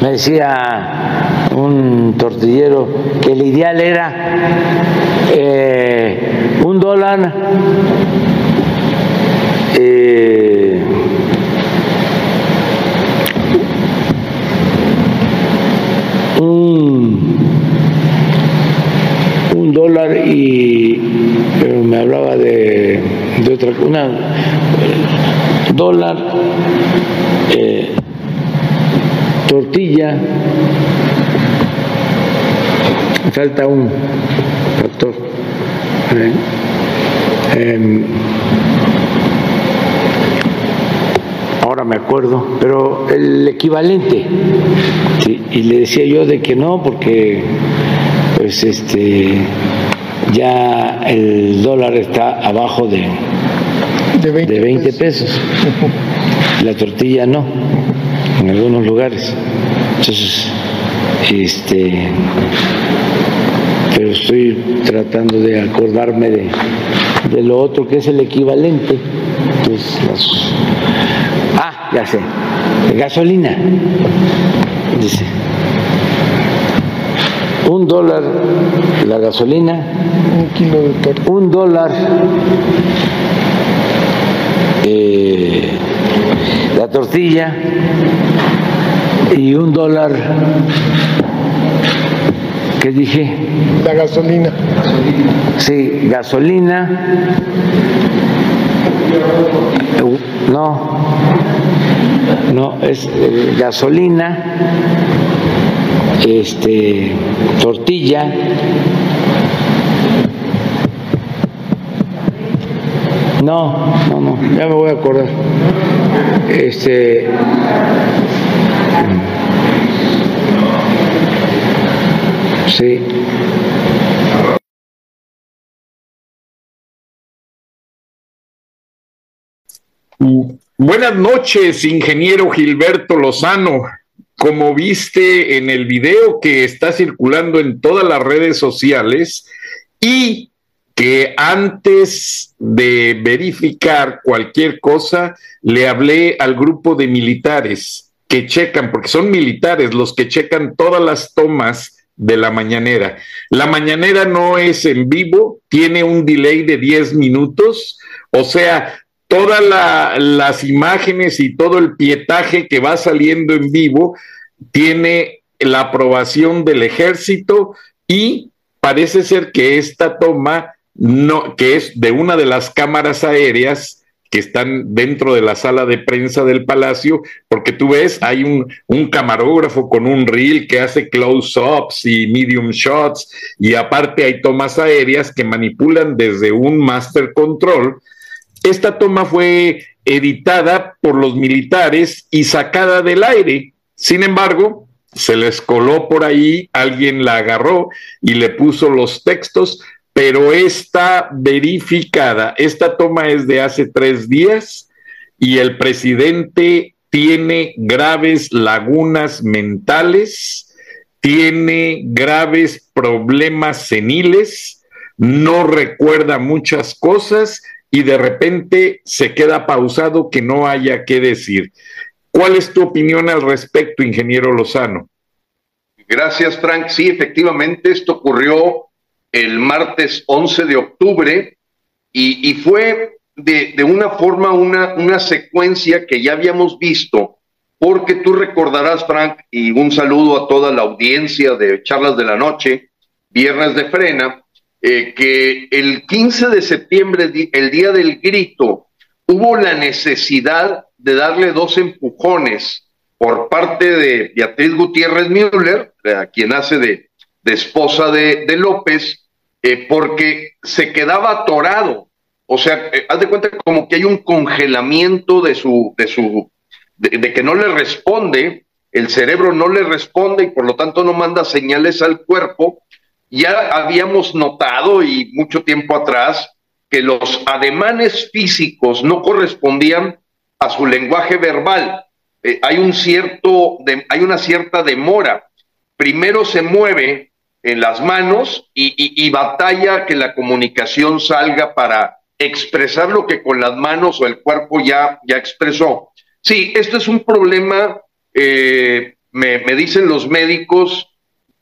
Me decía un tortillero que el ideal era eh, un dólar eh, un, dólar y me hablaba de, de otra una dólar eh, tortilla, falta un factor. ¿eh? Ahora me acuerdo, pero el equivalente. y le decía yo de que no, porque pues este ya el dólar está abajo de, de 20, de 20 pesos. La tortilla no en algunos lugares. Entonces, este, pero estoy tratando de acordarme de, de lo otro que es el equivalente. Ah, ya sé, gasolina. Dice, un dólar la gasolina, un kilo de un dólar eh, la tortilla y un dólar, ¿qué dije? La gasolina. Sí, gasolina. No, no, es eh, gasolina, este, tortilla, No, no, no, ya me voy a acordar. Este. Sí. Buenas noches, ingeniero Gilberto Lozano. Como viste en el video que está circulando en todas las redes sociales y que antes de verificar cualquier cosa, le hablé al grupo de militares que checan, porque son militares los que checan todas las tomas de la mañanera. La mañanera no es en vivo, tiene un delay de 10 minutos, o sea, todas las imágenes y todo el pietaje que va saliendo en vivo tiene la aprobación del ejército y parece ser que esta toma no, que es de una de las cámaras aéreas que están dentro de la sala de prensa del palacio, porque tú ves, hay un, un camarógrafo con un reel que hace close-ups y medium shots, y aparte hay tomas aéreas que manipulan desde un master control. Esta toma fue editada por los militares y sacada del aire. Sin embargo, se les coló por ahí, alguien la agarró y le puso los textos, pero está verificada. Esta toma es de hace tres días y el presidente tiene graves lagunas mentales, tiene graves problemas seniles, no recuerda muchas cosas y de repente se queda pausado que no haya qué decir. ¿Cuál es tu opinión al respecto, ingeniero Lozano? Gracias, Frank. Sí, efectivamente, esto ocurrió el martes 11 de octubre y, fue de, una forma una, una secuencia que ya habíamos visto, porque tú recordarás, Frank, y un saludo a toda la audiencia de Charlas de la Noche, Viernes de Frena, eh, que el 15 de septiembre, el día del grito, hubo la necesidad de darle dos empujones por parte de Beatriz Gutiérrez Müller, a quien hace de, esposa de, López, eh, porque se quedaba atorado. O sea, eh, haz de cuenta como que hay un congelamiento de su, de su, de, que no le responde, el cerebro no le responde y por lo tanto no manda señales al cuerpo. Ya habíamos notado y mucho tiempo atrás que los ademanes físicos no correspondían a su lenguaje verbal. Eh, hay, un cierto, hay una cierta demora. Primero se mueve en las manos y, batalla que la comunicación salga para expresar lo que con las manos o el cuerpo ya, ya expresó. Sí, esto es un problema, eh, me, me dicen los médicos,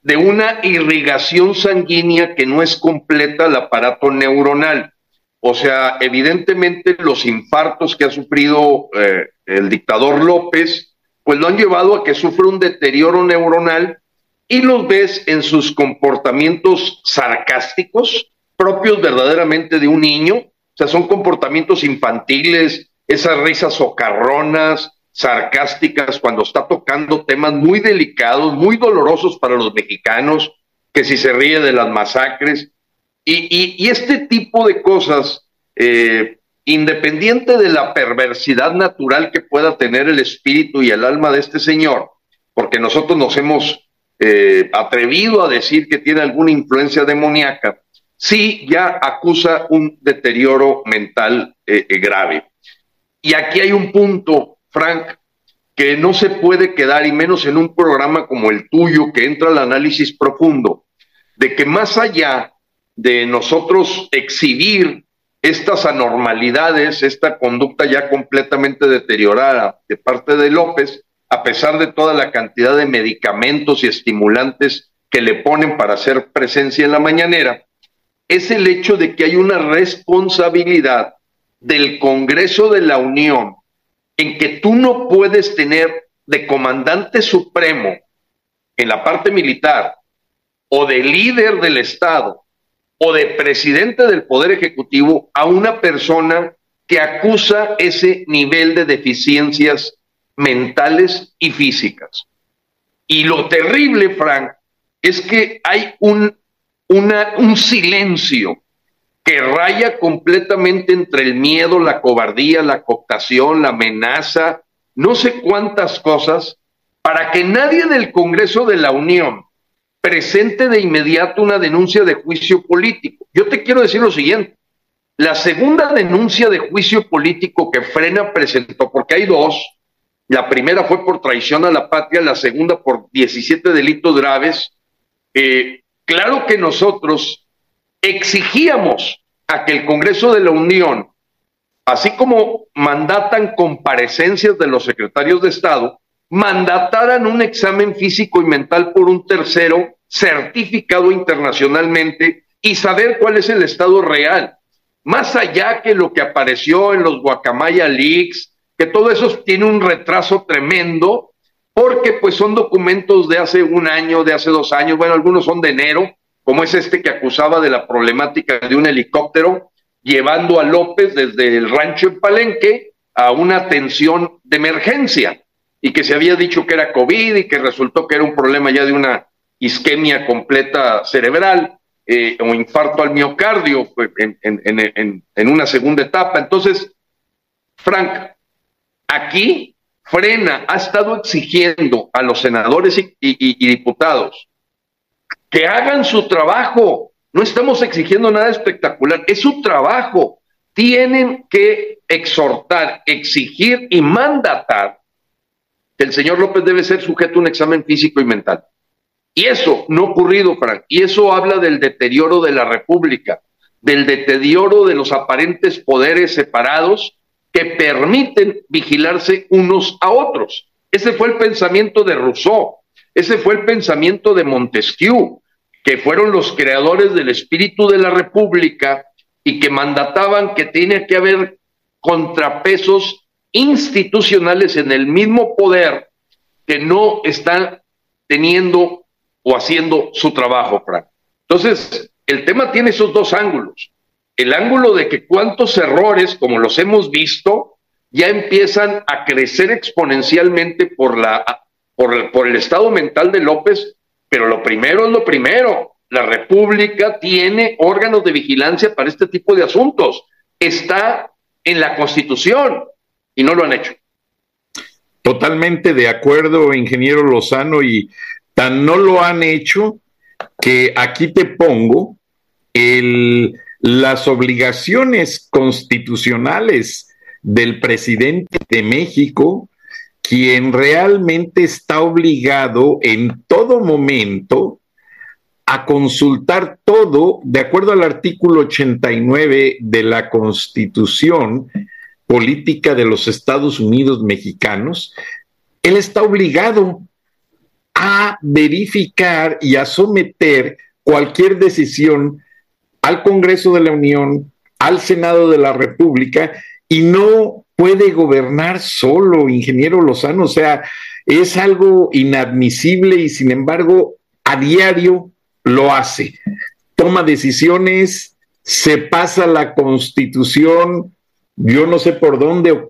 de una irrigación sanguínea que no es completa al aparato neuronal. O sea, evidentemente los infartos que ha sufrido eh, el dictador López, pues lo han llevado a que sufra un deterioro neuronal y los ves en sus comportamientos sarcásticos, propios verdaderamente de un niño, o sea, son comportamientos infantiles, esas risas socarronas, sarcásticas, cuando está tocando temas muy delicados, muy dolorosos para los mexicanos, que si se ríe de las masacres, y, este tipo de cosas, eh, independiente de la perversidad natural que pueda tener el espíritu y el alma de este señor, porque nosotros nos hemos eh, atrevido a decir que tiene alguna influencia demoníaca, sí ya acusa un deterioro mental eh, grave. Y aquí hay un punto, Frank, que no se puede quedar, y menos en un programa como el tuyo, que entra al análisis profundo, de que más allá de nosotros exhibir estas anormalidades, esta conducta ya completamente deteriorada de parte de López, a pesar de toda la cantidad de medicamentos y estimulantes que le ponen para hacer presencia en la mañanera, es el hecho de que hay una responsabilidad del Congreso de la Unión en que tú no puedes tener de comandante supremo en la parte militar o de líder del Estado o de presidente del Poder Ejecutivo a una persona que acusa ese nivel de deficiencias mentales y físicas. Y lo terrible, Frank, es que hay un, un silencio que raya completamente entre el miedo, la cobardía, la cooptación, la amenaza, no sé cuántas cosas, para que nadie del Congreso de la Unión presente de inmediato una denuncia de juicio político. Yo te quiero decir lo siguiente. La segunda denuncia de juicio político que Frena presentó, porque hay dos, la primera fue por traición a la patria, la segunda por 17 delitos graves. Eh, claro que nosotros exigíamos a que el Congreso de la Unión, así como mandatan comparecencias de los secretarios de Estado, mandataran un examen físico y mental por un tercero certificado internacionalmente y saber cuál es el estado real. Más allá que lo que apareció en los Guacamaya Leaks, que todo eso tiene un retraso tremendo, porque pues son documentos de hace un año, de hace dos años, bueno, algunos son de enero, como es este que acusaba de la problemática de un helicóptero llevando a López desde el rancho en Palenque a una atención de emergencia y que se había dicho que era COVID y que resultó que era un problema ya de una isquemia completa cerebral eh, o infarto al miocardio pues, en, una segunda etapa. Entonces, Frank, aquí Frena ha estado exigiendo a los senadores y diputados que hagan su trabajo. No estamos exigiendo nada espectacular, es su trabajo. Tienen que exhortar, exigir y mandatar que el señor López debe ser sujeto a un examen físico y mental. Y eso no ha ocurrido, Frank. Y eso habla del deterioro de la República, del deterioro de los aparentes poderes separados que permiten vigilarse unos a otros. Ese fue el pensamiento de Rousseau, ese fue el pensamiento de Montesquieu, que fueron los creadores del espíritu de la República y que mandataban que tiene que haber contrapesos institucionales en el mismo poder que no están teniendo o haciendo su trabajo, Frank. Entonces, el tema tiene esos dos ángulos. El ángulo de que cuántos errores, como los hemos visto, ya empiezan a crecer exponencialmente por, la, por, por el estado mental de López, pero lo primero es lo primero. La República tiene órganos de vigilancia para este tipo de asuntos. Está en la Constitución y no lo han hecho. Totalmente de acuerdo, ingeniero Lozano, y tan no lo han hecho que aquí te pongo el, las obligaciones constitucionales del presidente de México, quien realmente está obligado en todo momento a consultar todo de acuerdo al artículo 89 de la Constitución Política de los Estados Unidos Mexicanos, él está obligado a verificar y a someter cualquier decisión al Congreso de la Unión, al Senado de la República, y no puede gobernar solo, ingeniero Lozano. O sea, es algo inadmisible y sin embargo a diario lo hace. Toma decisiones, se pasa la constitución, yo no sé por dónde,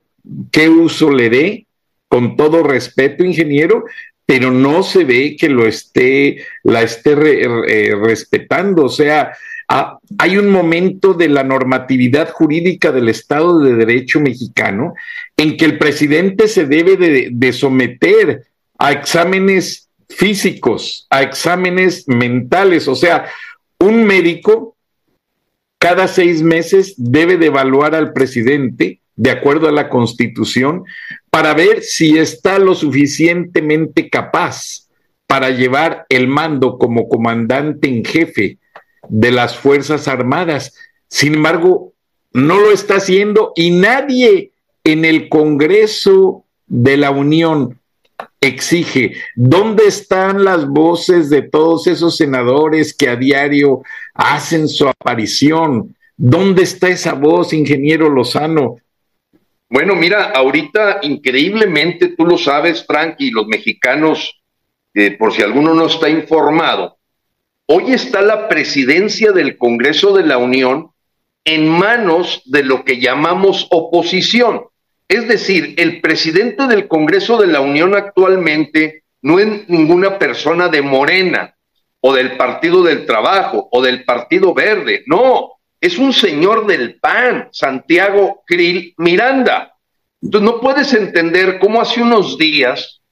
qué uso le dé, con todo respeto, ingeniero, pero no se ve que lo esté, la esté eh, respetando. O sea, Hay un momento de la normatividad jurídica del Estado de Derecho mexicano en que el presidente se debe de, someter a exámenes físicos, a exámenes mentales. O sea, un médico cada seis meses debe de evaluar al presidente de acuerdo a la constitución para ver si está lo suficientemente capaz para llevar el mando como comandante en jefe de las Fuerzas Armadas. Sin embargo, no lo está haciendo y nadie en el Congreso de la Unión exige. ¿Dónde están las voces de todos esos senadores que a diario hacen su aparición? ¿Dónde está esa voz, ingeniero Lozano? Bueno, mira, ahorita increíblemente, tú lo sabes, Frank, y los mexicanos, eh, por si alguno no está informado, Hoy está la presidencia del Congreso de la Unión en manos de lo que llamamos oposición. Es decir, el presidente del Congreso de la Unión actualmente no es ninguna persona de Morena o del Partido del Trabajo o del Partido Verde, no, es un señor del PAN, Santiago Krill Miranda. Entonces no puedes entender cómo hace unos días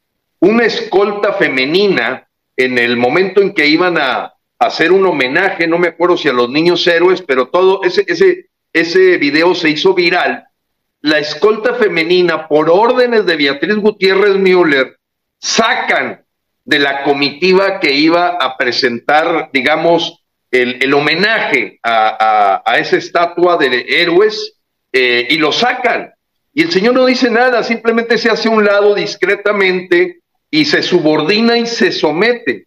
una escolta femenina en el momento en que iban a hacer un homenaje, no me acuerdo si a los niños héroes, pero todo ese, ese, ese video se hizo viral. La escolta femenina, por órdenes de Beatriz Gutiérrez Müller, sacan de la comitiva que iba a presentar, digamos, el, el homenaje a, a, esa estatua de héroes eh, y lo sacan. Y el señor no dice nada, simplemente se hace a un lado discretamente y se subordina y se somete.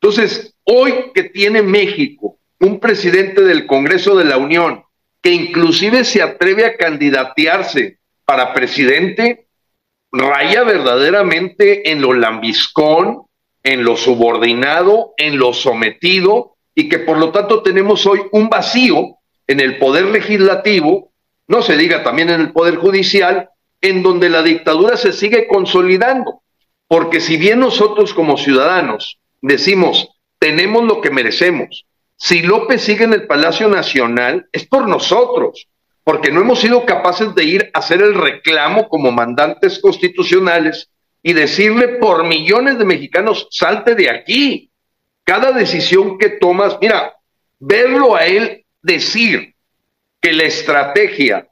Entonces, Hoy que tiene México un presidente del Congreso de la Unión que inclusive se atreve a candidatearse para presidente, raya verdaderamente en lo lambiscón, en lo subordinado, en lo sometido, y que por lo tanto tenemos hoy un vacío en el poder legislativo, no se diga también en el poder judicial, en donde la dictadura se sigue consolidando. Porque si bien nosotros como ciudadanos decimos, tenemos lo que merecemos. Si López sigue en el Palacio Nacional, es por nosotros, porque no hemos sido capaces de ir a hacer el reclamo como mandantes constitucionales y decirle por millones de mexicanos, salte de aquí. Cada decisión que tomas, mira, verlo a él decir que la estrategia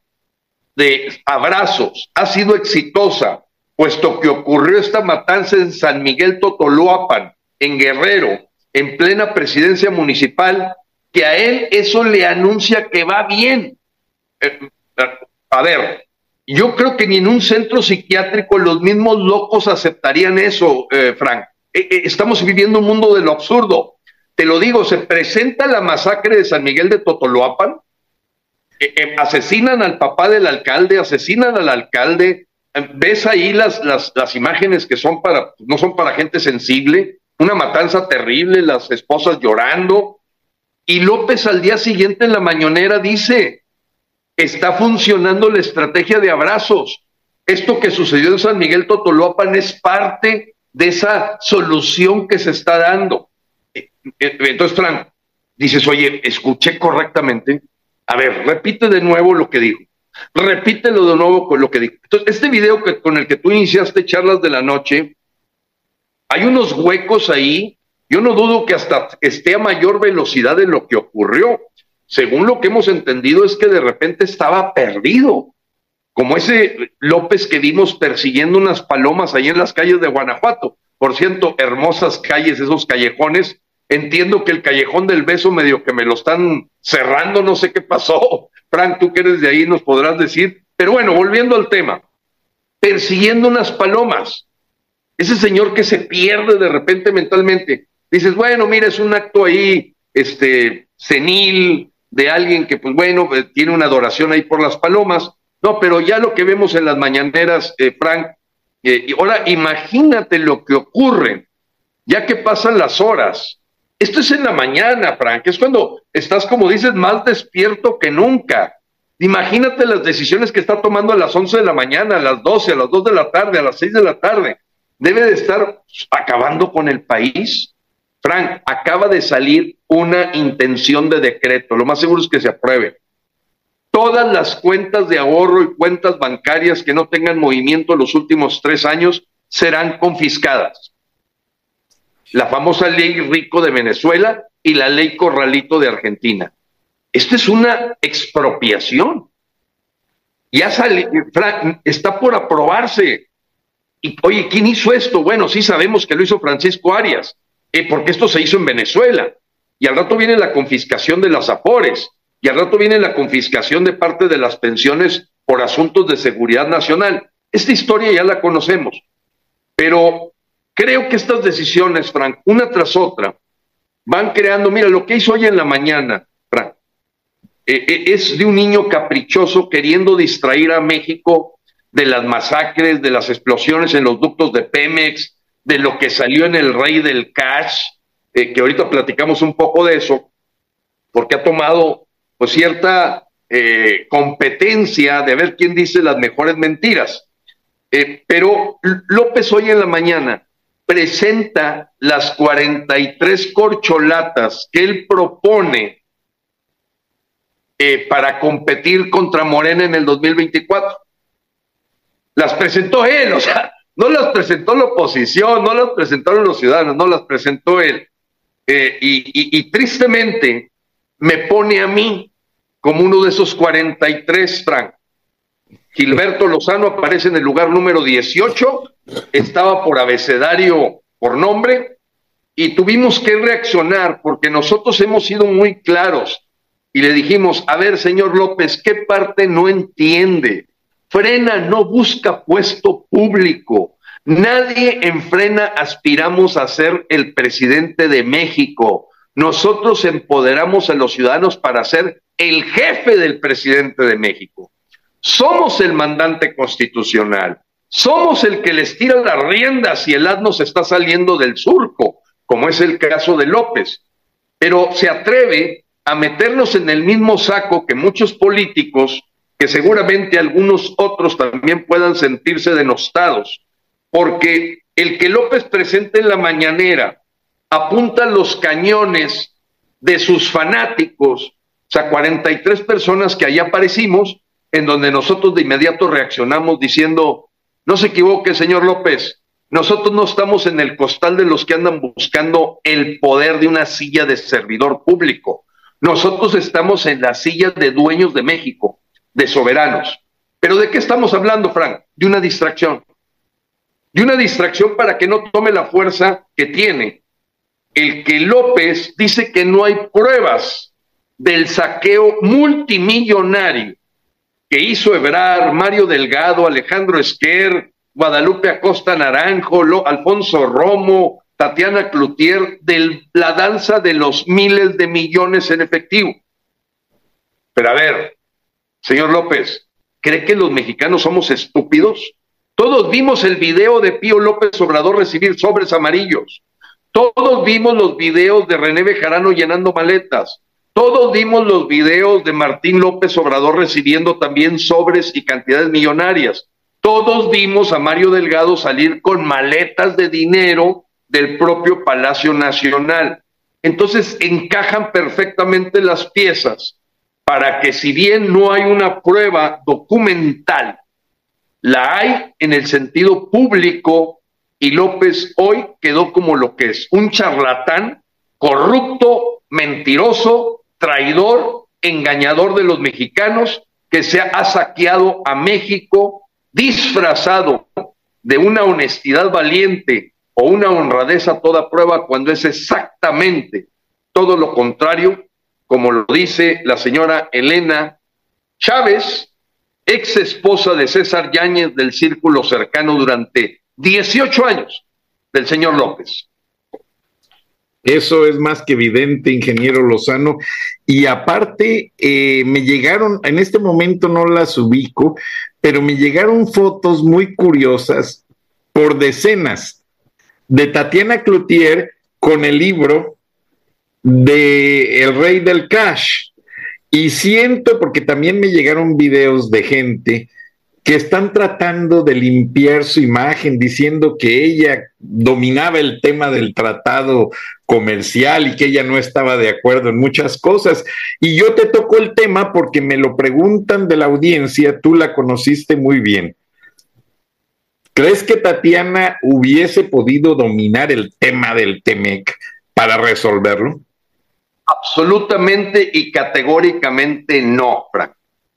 de abrazos ha sido exitosa, puesto que ocurrió esta matanza en San Miguel Totoloapan, en Guerrero, en plena presidencia municipal, que a él eso le anuncia que va bien. Eh, a ver, yo creo que ni en un centro psiquiátrico los mismos locos aceptarían eso, eh, Frank. Eh, estamos viviendo un mundo de lo absurdo. Te lo digo, se presenta la masacre de San Miguel de Totoloapan, asesinan al papá del alcalde, asesinan al alcalde, ves ahí las, las, las imágenes que son para, no son para gente sensible, una matanza terrible, las esposas llorando, Y López al día siguiente en la mañonera dice, está funcionando la estrategia de abrazos. Esto que sucedió en San Miguel Totoloapan es parte de esa solución que se está dando. Eh, eh, entonces, Frank, dices, oye, escuché correctamente. A ver, repite de nuevo lo que dijo. Repítelo de nuevo con lo que dijo. Entonces, este video que, con el que tú iniciaste charlas de la noche, hay unos huecos ahí. Yo no dudo que hasta esté a mayor velocidad de lo que ocurrió. Según lo que hemos entendido es que de repente estaba perdido, como ese López que vimos persiguiendo unas palomas ahí en las calles de Guanajuato. Por cierto, hermosas calles, esos callejones. Entiendo que el callejón del beso medio que me lo están cerrando, no sé qué pasó. Frank, tú que eres de ahí nos podrás decir. Pero bueno, volviendo al tema, persiguiendo unas palomas. Ese señor que se pierde de repente mentalmente. Dices, bueno, mira, es un acto ahí, este, senil, de alguien que, pues bueno, eh, tiene una adoración ahí por las palomas. No, pero ya lo que vemos en las mañaneras, eh, Frank, eh, y ahora imagínate lo que ocurre, ya que pasan las horas. Esto es en la mañana, Frank, es cuando estás, como dices, más despierto que nunca. Imagínate las decisiones que está tomando a las 11 de la mañana, a las 12, a las 2 de la tarde, a las 6 de la tarde. Debe de estar acabando con el país. Frank, acaba de salir una intención de decreto. Lo más seguro es que se apruebe todas las cuentas de ahorro y cuentas bancarias que no tengan movimiento en los últimos tres años serán confiscadas. La famosa ley Rico de Venezuela y la ley Corralito de Argentina. Esto es una expropiación. Ya sale, está por aprobarse. Y oye, ¿quién hizo esto? Bueno, sí sabemos que lo hizo Francisco Arias, eh, porque esto se hizo en Venezuela. Y al rato viene la confiscación de las Afores y al rato viene la confiscación de parte de las pensiones por asuntos de seguridad nacional. Esta historia ya la conocemos, pero creo que estas decisiones, Frank, una tras otra, van creando, mira, lo que hizo hoy en la mañana, Frank, eh, eh, es de un niño caprichoso queriendo distraer a México de las masacres, de las explosiones en los ductos de Pemex, de lo que salió en el rey del cash, eh, que ahorita platicamos un poco de eso, porque ha tomado pues cierta eh, competencia de ver quién dice las mejores mentiras. Eh, pero López hoy en la mañana presenta las 43 corcholatas que él propone para competir contra Morena en el 2024. Las presentó él, o sea, no las presentó la oposición, no las presentaron los ciudadanos, no las presentó él. y, y tristemente me pone a mí como uno de esos 43, Frank. Gilberto Lozano aparece en el lugar número 18, estaba por abecedario por nombre, y tuvimos que reaccionar porque nosotros hemos sido muy claros y le dijimos, a ver, señor López, ¿qué parte no entiende? Frena no busca puesto público. Nadie en Frena aspiramos a ser el presidente de México. Nosotros empoderamos a los ciudadanos para ser el jefe del presidente de México. Somos el mandante constitucional. Somos el que les tira las riendas y el asno se está saliendo del surco, como es el caso de López. Pero se atreve a meternos en el mismo saco que muchos políticos, que seguramente algunos otros también puedan sentirse denostados, porque el que López presente en la mañanera apunta los cañones de sus fanáticos o sea, 43 personas que ahí aparecimos, en donde nosotros de inmediato reaccionamos diciendo, no se equivoque, señor López, nosotros no estamos en el costal de los que andan buscando el poder de una silla de servidor público. Nosotros estamos en la silla de dueños de México, de soberanos. Pero ¿de qué estamos hablando, Frank? De una distracción. De una distracción para que no tome la fuerza que tiene. El que López dice que no hay pruebas del saqueo multimillonario que hizo Ebrar, Mario Delgado, Alejandro Esquer, Guadalupe Acosta Naranjo, Alfonso Romo, Tatiana Cloutier, de la danza de los miles de millones en efectivo. Pero a ver, señor López, ¿cree que los mexicanos somos estúpidos? Todos vimos el video de Pío López Obrador recibir sobres amarillos. Todos vimos los videos de René Bejarano llenando maletas. Todos vimos los videos de Martín López Obrador recibiendo también sobres y cantidades millonarias. Todos vimos a Mario Delgado salir con maletas de dinero del propio Palacio Nacional. Entonces encajan perfectamente las piezas para que si bien no hay una prueba documental, la hay en el sentido público y López hoy quedó como lo que es, un charlatán, corrupto, mentiroso, traidor, engañador de los mexicanos, que se ha saqueado a México disfrazado de una honestidad valiente o una honradez a toda prueba cuando es exactamente todo lo contrario, como lo dice la señora Elena Chávez, ex esposa de César Yáñez del círculo cercano durante 18 años del señor López. Eso es más que evidente, ingeniero Lozano. Y aparte, eh, me llegaron, en este momento no las ubico, pero me llegaron fotos muy curiosas por decenas de Tatiana Cloutier con el libro de El Rey del Cash. Y siento, porque también me llegaron videos de gente que están tratando de limpiar su imagen diciendo que ella dominaba el tema del tratado comercial y que ella no estaba de acuerdo en muchas cosas. Y yo te toco el tema porque me lo preguntan de la audiencia, tú la conociste muy bien. ¿Crees que Tatiana hubiese podido dominar el tema del TEMEC para resolverlo? Absolutamente y categóricamente no, Frank.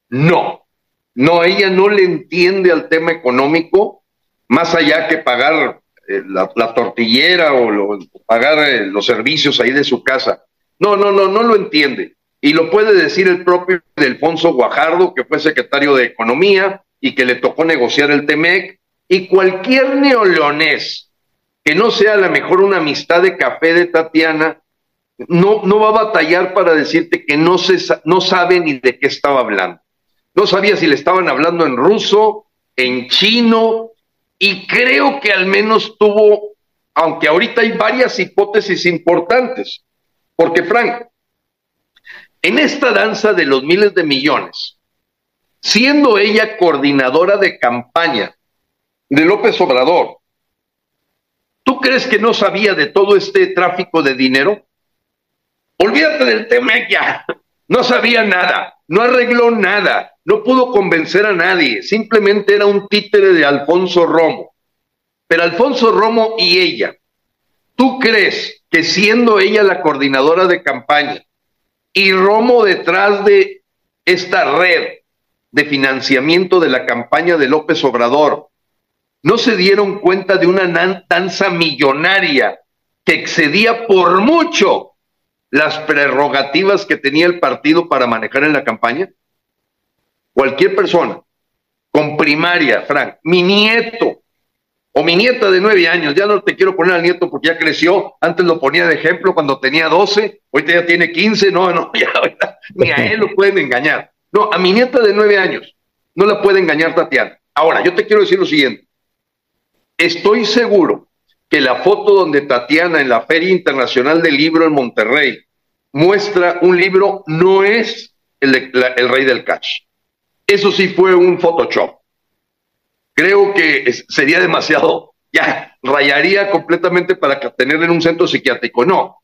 No. No, ella no le entiende al tema económico, más allá que pagar eh, la, tortillera o pagar eh, los servicios ahí de su casa. No, no, no, no lo entiende. Y lo puede decir el propio Alfonso Guajardo, que fue secretario de Economía y que le tocó negociar el TEMEC, y cualquier neoleonés que no sea a lo mejor una amistad de café de Tatiana, no, no va a batallar para decirte que no, se, no sabe ni de qué estaba hablando. No sabía si le estaban hablando en ruso, en chino, y creo que al menos tuvo, aunque ahorita hay varias hipótesis importantes, porque Frank, en esta danza de los miles de millones, siendo ella coordinadora de campaña de López Obrador, ¿tú crees que no sabía de todo este tráfico de dinero? Olvídate del tema ya, no sabía nada no arregló nada, no pudo convencer a nadie, simplemente era un títere de Alfonso Romo. Pero Alfonso Romo y ella, ¿tú crees que siendo ella la coordinadora de campaña y Romo detrás de esta red de financiamiento de la campaña de López Obrador, no se dieron cuenta de una danza millonaria que excedía por mucho las prerrogativas que tenía el partido para manejar en la campaña? Cualquier persona con primaria, Frank, mi nieto o mi nieta de nueve años, ya no te quiero poner al nieto porque ya creció, antes lo ponía de ejemplo cuando tenía doce, ahorita ya tiene quince, no, no, ya, ni a él lo pueden engañar. No, a mi nieta de nueve años no la puede engañar Tatiana. Ahora, yo te quiero decir lo siguiente, estoy seguro que la foto donde Tatiana en la Feria Internacional del Libro en Monterrey muestra un libro no es el, Rey del Catch. Eso sí fue un Photoshop. Creo que sería demasiado, ya rayaría completamente para tener en un centro psiquiátrico. No,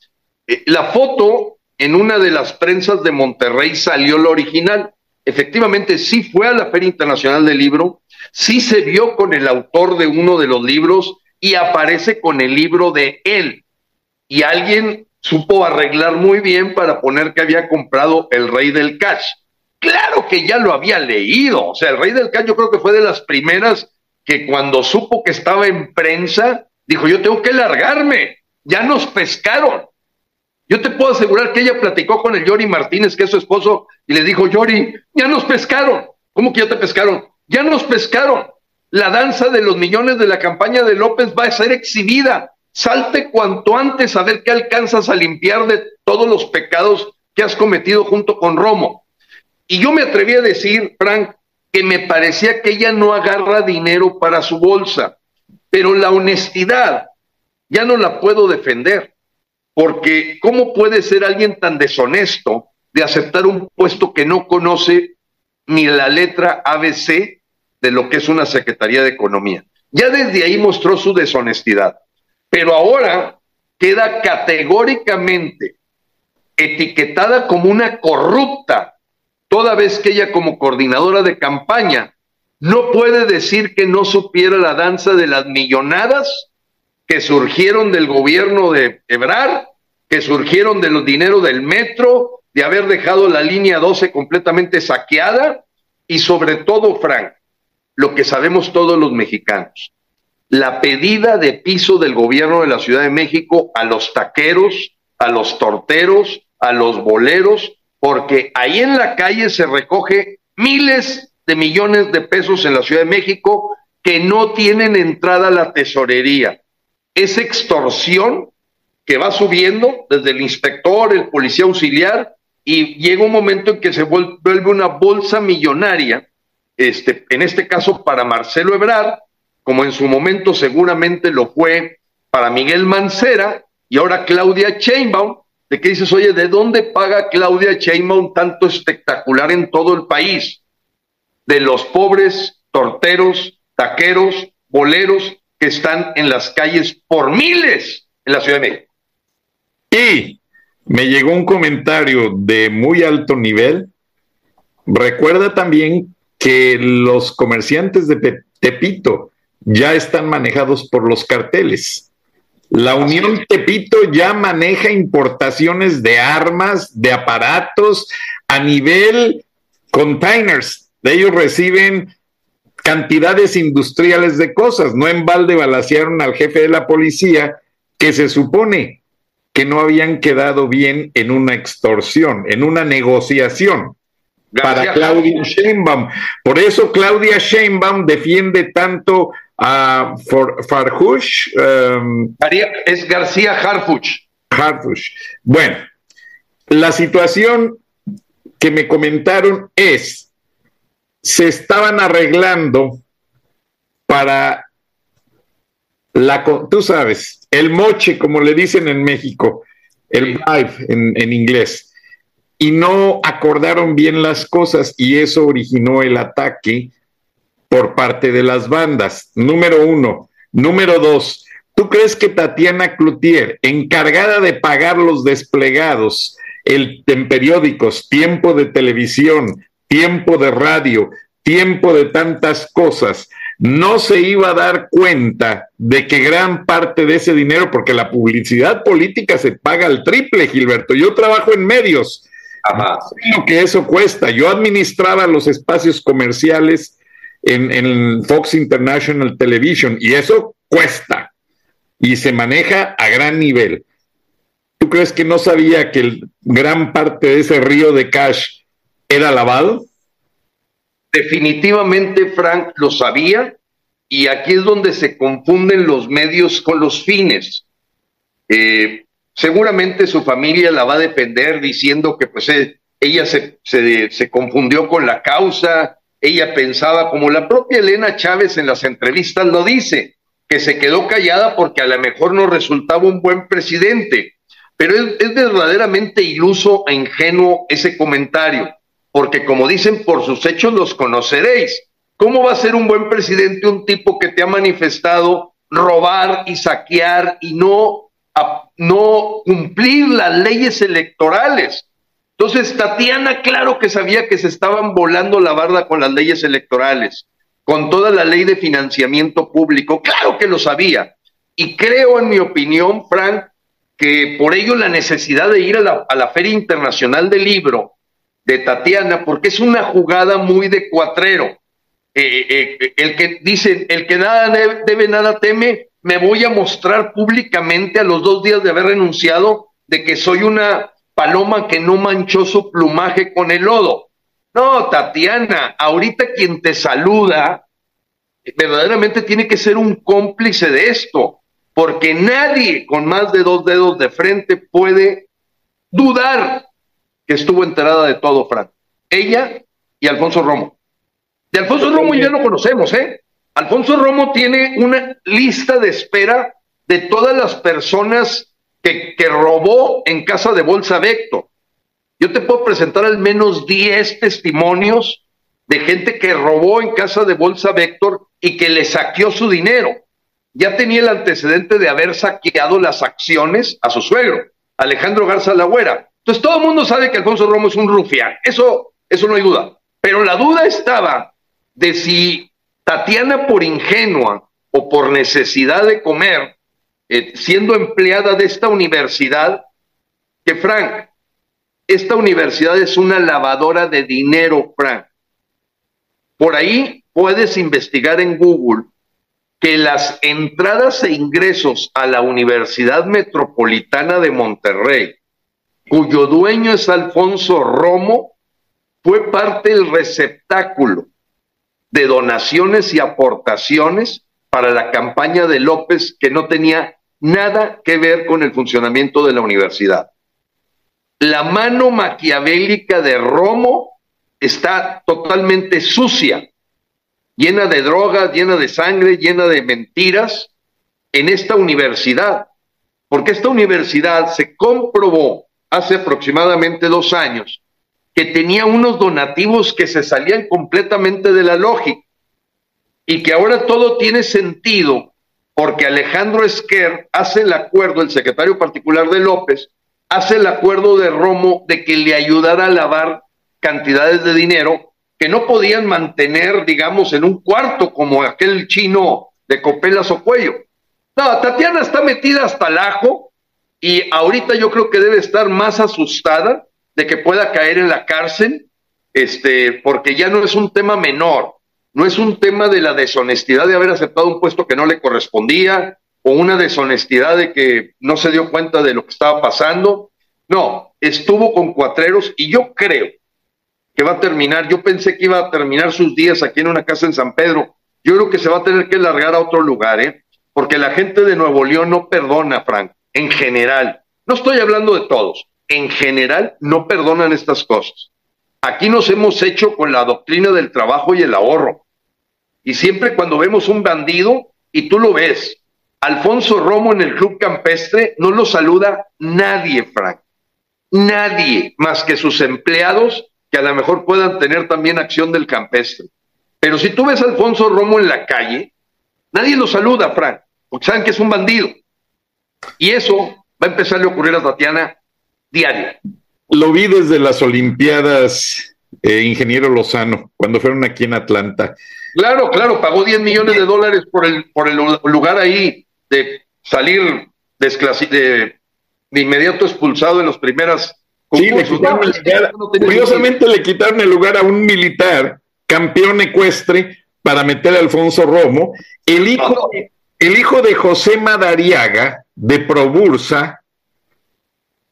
eh, la foto en una de las prensas de Monterrey salió la original. Efectivamente, sí fue a la Feria Internacional del Libro, sí se vio con el autor de uno de los libros y aparece con el libro de él. Y alguien supo arreglar muy bien para poner que había comprado el rey del cash. Claro que ya lo había leído, o sea, el rey del cash yo creo que fue de las primeras que cuando supo que estaba en prensa, dijo, yo tengo que largarme, ya nos pescaron. Yo te puedo asegurar que ella platicó con el Yori Martínez, que es su esposo, y le dijo, Yori, ya nos pescaron. ¿Cómo que ya te pescaron? Ya nos pescaron. La danza de los millones de la campaña de López va a ser exhibida salte cuanto antes a ver qué alcanzas a limpiar de todos los pecados que has cometido junto con Romo. Y yo me atreví a decir, Frank, que me parecía que ella no agarra dinero para su bolsa, pero la honestidad ya no la puedo defender, porque ¿cómo puede ser alguien tan deshonesto de aceptar un puesto que no conoce ni la letra ABC de lo que es una Secretaría de Economía. Ya desde ahí mostró su deshonestidad. Pero ahora queda categóricamente etiquetada como una corrupta, toda vez que ella como coordinadora de campaña no puede decir que no supiera la danza de las millonadas que surgieron del gobierno de Ebrar, que surgieron de los dineros del metro, de haber dejado la línea 12 completamente saqueada y sobre todo, Frank, lo que sabemos todos los mexicanos, la pedida de piso del gobierno de la Ciudad de México a los taqueros, a los torteros, a los boleros, porque ahí en la calle se recoge miles de millones de pesos en la Ciudad de México que no tienen entrada a la tesorería. Es extorsión que va subiendo desde el inspector, el policía auxiliar, y llega un momento en que se vuelve una bolsa millonaria, este, en este caso para Marcelo Ebrard, como en su momento seguramente lo fue para Miguel Mancera y ahora Claudia Sheinbaum, de que dices, oye, ¿de dónde paga Claudia Sheinbaum tanto espectacular en todo el país? De los pobres torteros, taqueros, boleros que están en las calles por miles en la Ciudad de México. Y me llegó un comentario de muy alto nivel. Recuerda también que los comerciantes de Tepito ya están manejados por los carteles. La Unión Tepito ya maneja importaciones de armas, de aparatos a nivel containers. De ellos reciben cantidades industriales de cosas. No en balde balasearon al jefe de la policía que se supone que no habían quedado bien en una extorsión, en una negociación para Claudia Sheinbaum. Por eso Claudia Sheinbaum defiende tanto a Farhush. Um, es García Harfuch. Harfuch. Bueno, la situación que me comentaron es, se estaban arreglando para la, tú sabes, el moche, como le dicen en México, el vibe en, en inglés, y no acordaron bien las cosas y eso originó el ataque por parte de las bandas. Número uno. Número dos, ¿tú crees que Tatiana Cloutier, encargada de pagar los desplegados el, en periódicos, tiempo de televisión, tiempo de radio, tiempo de tantas cosas, no se iba a dar cuenta de que gran parte de ese dinero, porque la publicidad política se paga al triple, Gilberto. Yo trabajo en medios. Ajá. lo que eso cuesta. Yo administraba los espacios comerciales en, Fox International Television y eso cuesta y se maneja a gran nivel. ¿Tú crees que no sabía que gran parte de ese río de cash era lavado? Definitivamente Frank lo sabía y aquí es donde se confunden los medios con los fines. Eh, seguramente su familia la va a defender diciendo que pues eh, ella se, se, confundió con la causa, ella pensaba, como la propia Elena Chávez en las entrevistas lo dice, que se quedó callada porque a lo mejor no resultaba un buen presidente. Pero es, verdaderamente iluso e ingenuo ese comentario, porque como dicen, por sus hechos los conoceréis. ¿Cómo va a ser un buen presidente un tipo que te ha manifestado robar y saquear y no, no cumplir las leyes electorales? Entonces, Tatiana, claro que sabía que se estaban volando la barda con las leyes electorales, con toda la ley de financiamiento público, claro que lo sabía. Y creo, en mi opinión, Frank, que por ello la necesidad de ir a la, Feria Internacional del Libro de Tatiana, porque es una jugada muy de cuatrero. Eh, eh, eh, el que dice, el que nada debe, nada teme, me voy a mostrar públicamente a los dos días de haber renunciado de que soy una paloma que no manchó su plumaje con el lodo. No, Tatiana, ahorita quien te saluda verdaderamente tiene que ser un cómplice de esto, porque nadie con más de dos dedos de frente puede dudar que estuvo enterada de todo, Fran. Ella y Alfonso Romo. De Alfonso Romo ya lo conocemos, ¿eh? Alfonso Romo tiene una lista de espera de todas las personas que, robó en casa de Bolsa Vecto. Yo te puedo presentar al menos 10 testimonios de gente que robó en casa de Bolsa Vector y que le saqueó su dinero. Ya tenía el antecedente de haber saqueado las acciones a su suegro, Alejandro Garza Lagüera. Entonces todo el mundo sabe que Alfonso Romo es un rufián. Eso, eso no hay duda. Pero la duda estaba de si Tatiana por ingenua o por necesidad de comer, eh, siendo empleada de esta universidad, que Frank, esta universidad es una lavadora de dinero, Frank. Por ahí puedes investigar en Google que las entradas e ingresos a la Universidad Metropolitana de Monterrey, cuyo dueño es Alfonso Romo, fue parte del receptáculo de donaciones y aportaciones para la campaña de López que no tenía nada que ver con el funcionamiento de la universidad. La mano maquiavélica de Romo está totalmente sucia, llena de drogas, llena de sangre, llena de mentiras en esta universidad. Porque esta universidad se comprobó hace aproximadamente dos años que tenía unos donativos que se salían completamente de la lógica y que ahora todo tiene sentido porque Alejandro Esquer hace el acuerdo, el secretario particular de López, hace el acuerdo de Romo de que le ayudara a lavar cantidades de dinero que no podían mantener, digamos, en un cuarto como aquel chino de copelas o cuello. No, Tatiana está metida hasta el ajo y ahorita yo creo que debe estar más asustada de que pueda caer en la cárcel, este, porque ya no es un tema menor, no es un tema de la deshonestidad de haber aceptado un puesto que no le correspondía o una deshonestidad de que no se dio cuenta de lo que estaba pasando. No, estuvo con cuatreros y yo creo que va a terminar, yo pensé que iba a terminar sus días aquí en una casa en San Pedro. Yo creo que se va a tener que largar a otro lugar, ¿eh? Porque la gente de Nuevo León no perdona, Frank, en general. No estoy hablando de todos, en general no perdonan estas cosas. Aquí nos hemos hecho con la doctrina del trabajo y el ahorro. Y siempre cuando vemos un bandido, y tú lo ves, Alfonso Romo en el Club Campestre no lo saluda nadie, Frank. Nadie más que sus empleados que a lo mejor puedan tener también acción del campestre. Pero si tú ves a Alfonso Romo en la calle, nadie lo saluda, Frank, porque saben que es un bandido. Y eso va a empezar a ocurrir a Tatiana diario. Lo vi desde las Olimpiadas, eh, ingeniero Lozano, cuando fueron aquí en Atlanta. Claro, claro, pagó 10 millones de dólares por el, por el lugar ahí de salir de, de inmediato expulsado en las primeras. Sí, le curiosamente le quitaron el lugar a un militar, campeón ecuestre, para meter a Alfonso Romo. El hijo, el hijo de José Madariaga, de Probursa,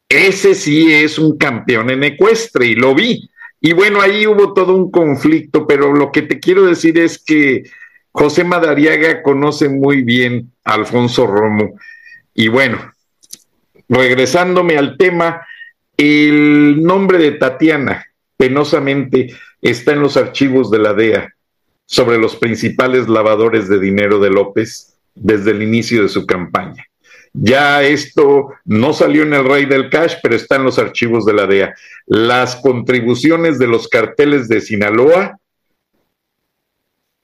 ese sí es un campeón en ecuestre y lo vi. Y bueno, ahí hubo todo un conflicto, pero lo que te quiero decir es que José Madariaga conoce muy bien a Alfonso Romo. Y bueno, regresándome al tema, el nombre de Tatiana penosamente está en los archivos de la DEA sobre los principales lavadores de dinero de López desde el inicio de su campaña. Ya esto no salió en el Rey del Cash, pero está en los archivos de la DEA. Las contribuciones de los carteles de Sinaloa,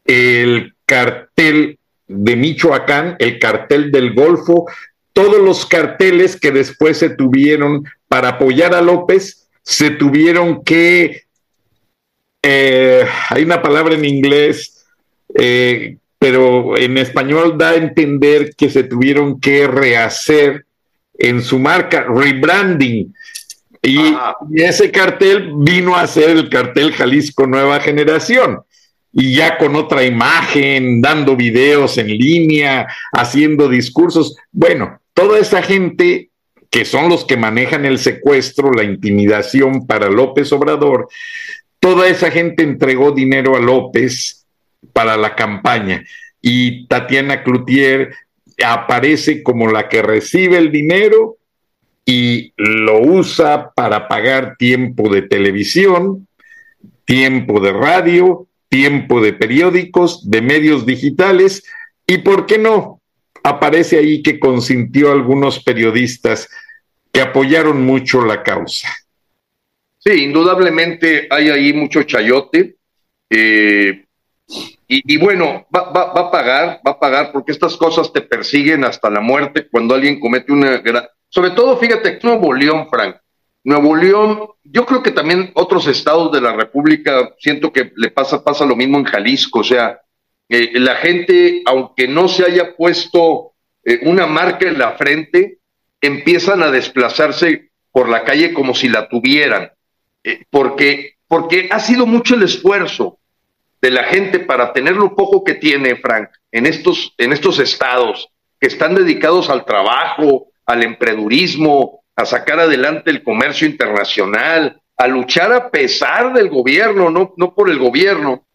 el cartel de Michoacán, el cartel del Golfo, todos los carteles que después se tuvieron para apoyar a López, se tuvieron que, eh, hay una palabra en inglés, eh, pero en español da a entender que se tuvieron que rehacer en su marca, rebranding. Y, ese cartel vino a ser el cartel Jalisco Nueva Generación. Y ya con otra imagen, dando videos en línea, haciendo discursos. Bueno, toda esa gente que son los que manejan el secuestro, la intimidación para López Obrador, toda esa gente entregó dinero a López para la campaña. Y Tatiana Cloutier aparece como la que recibe el dinero y lo usa para pagar tiempo de televisión, tiempo de radio, tiempo de periódicos, de medios digitales y, ¿por qué no? Aparece ahí que consintió a algunos periodistas que apoyaron mucho la causa. Sí, indudablemente hay ahí mucho chayote. Eh, y, bueno, va, va, a pagar, va a pagar, porque estas cosas te persiguen hasta la muerte cuando alguien comete una. Sobre todo, fíjate, Nuevo León, Frank. Nuevo León, yo creo que también otros estados de la República, siento que le pasa, pasa lo mismo en Jalisco, o sea, eh, la gente, aunque no se haya puesto eh, una marca en la frente, empiezan a desplazarse por la calle como si la tuvieran, eh, porque, porque ha sido mucho el esfuerzo de la gente para tener lo poco que tiene, Frank, en estos, en estos estados que están dedicados al trabajo, al emprendurismo, a sacar adelante el comercio internacional, a luchar a pesar del gobierno, no, no por el gobierno,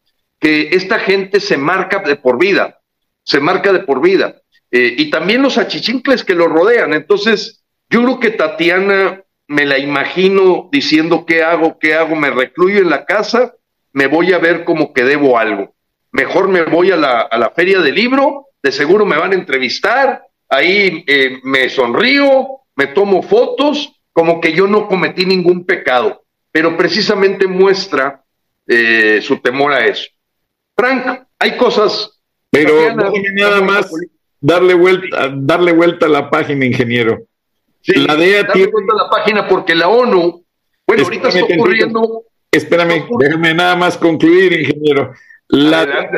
que esta gente se marca de por vida, se marca de por vida. Eh, y también los achichincles que lo rodean. Entonces, yo creo que Tatiana me la imagino diciendo qué hago, qué hago, me recluyo en la casa me voy a ver como que debo algo. Mejor me voy a la, a la feria del libro, de seguro me van a entrevistar, ahí eh, me sonrío, me tomo fotos, como que yo no cometí ningún pecado, pero precisamente muestra eh, su temor a eso. Frank, hay cosas... Pero nada más darle vuelta, darle vuelta a la página, ingeniero. la DEA darle vuelta a la página porque la ONU, bueno, ahorita está ocurriendo Espérame, déjame nada más concluir, ingeniero. La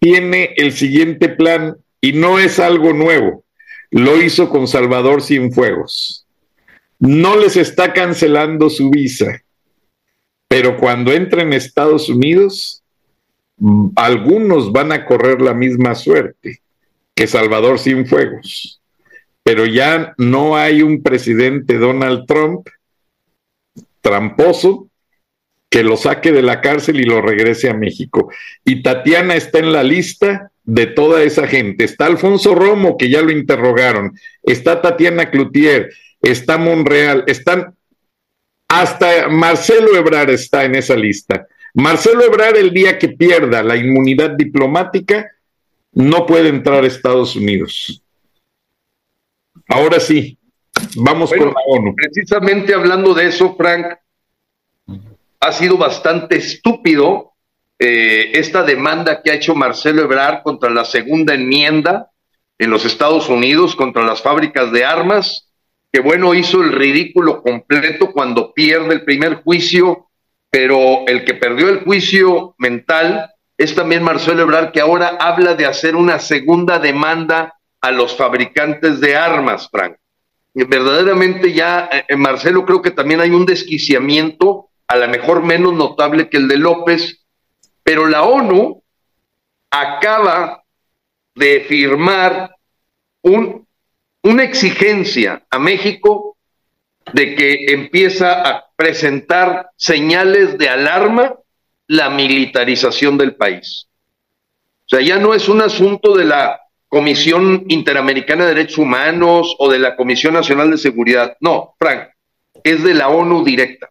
tiene el siguiente plan y no es algo nuevo. Lo hizo con Salvador Cienfuegos. No les está cancelando su visa, pero cuando entren a Estados Unidos, algunos van a correr la misma suerte que Salvador Cienfuegos. Pero ya no hay un presidente Donald Trump tramposo que lo saque de la cárcel y lo regrese a México. Y Tatiana está en la lista de toda esa gente. Está Alfonso Romo, que ya lo interrogaron. Está Tatiana Cloutier, está Monreal, están hasta Marcelo Ebrar está en esa lista. Marcelo Ebrar el día que pierda la inmunidad diplomática no puede entrar a Estados Unidos. Ahora sí, vamos con la ONU. Precisamente hablando de eso, Frank, ha sido bastante estúpido eh, esta demanda que ha hecho Marcelo Ebrard contra la segunda enmienda en los Estados Unidos, contra las fábricas de armas, que bueno, hizo el ridículo completo cuando pierde el primer juicio, pero el que perdió el juicio mental es también Marcelo Ebrard, que ahora habla de hacer una segunda demanda a los fabricantes de armas, Frank. Verdaderamente ya, eh, Marcelo, creo que también hay un desquiciamiento a lo mejor menos notable que el de López, pero la ONU acaba de firmar un, una exigencia a México de que empieza a presentar señales de alarma la militarización del país. O sea, ya no es un asunto de la Comisión Interamericana de Derechos Humanos o de la Comisión Nacional de Seguridad. No, Frank, es de la ONU directa.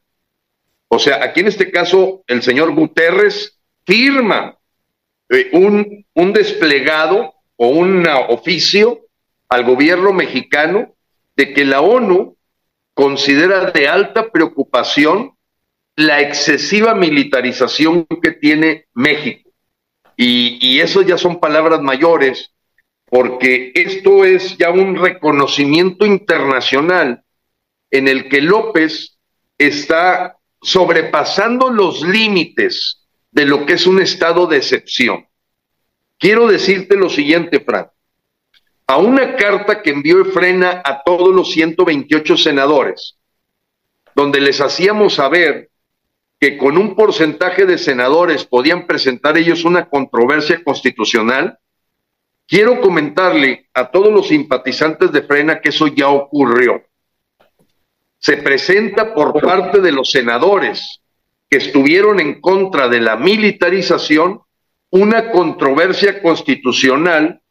O sea, aquí en este caso, el señor Guterres firma eh, un, un desplegado o un oficio al gobierno mexicano de que la ONU considera de alta preocupación la excesiva militarización que tiene México. Y, y, eso ya son palabras mayores, porque esto es ya un reconocimiento internacional en el que López está sobrepasando los límites de lo que es un estado de excepción. Quiero decirte lo siguiente, Frank. A una carta que envió Frena a todos los 128 senadores, donde les hacíamos saber que con un porcentaje de senadores podían presentar ellos una controversia constitucional, quiero comentarle a todos los simpatizantes de Frena que eso ya ocurrió se presenta por parte de los senadores que estuvieron en contra de la militarización una controversia constitucional,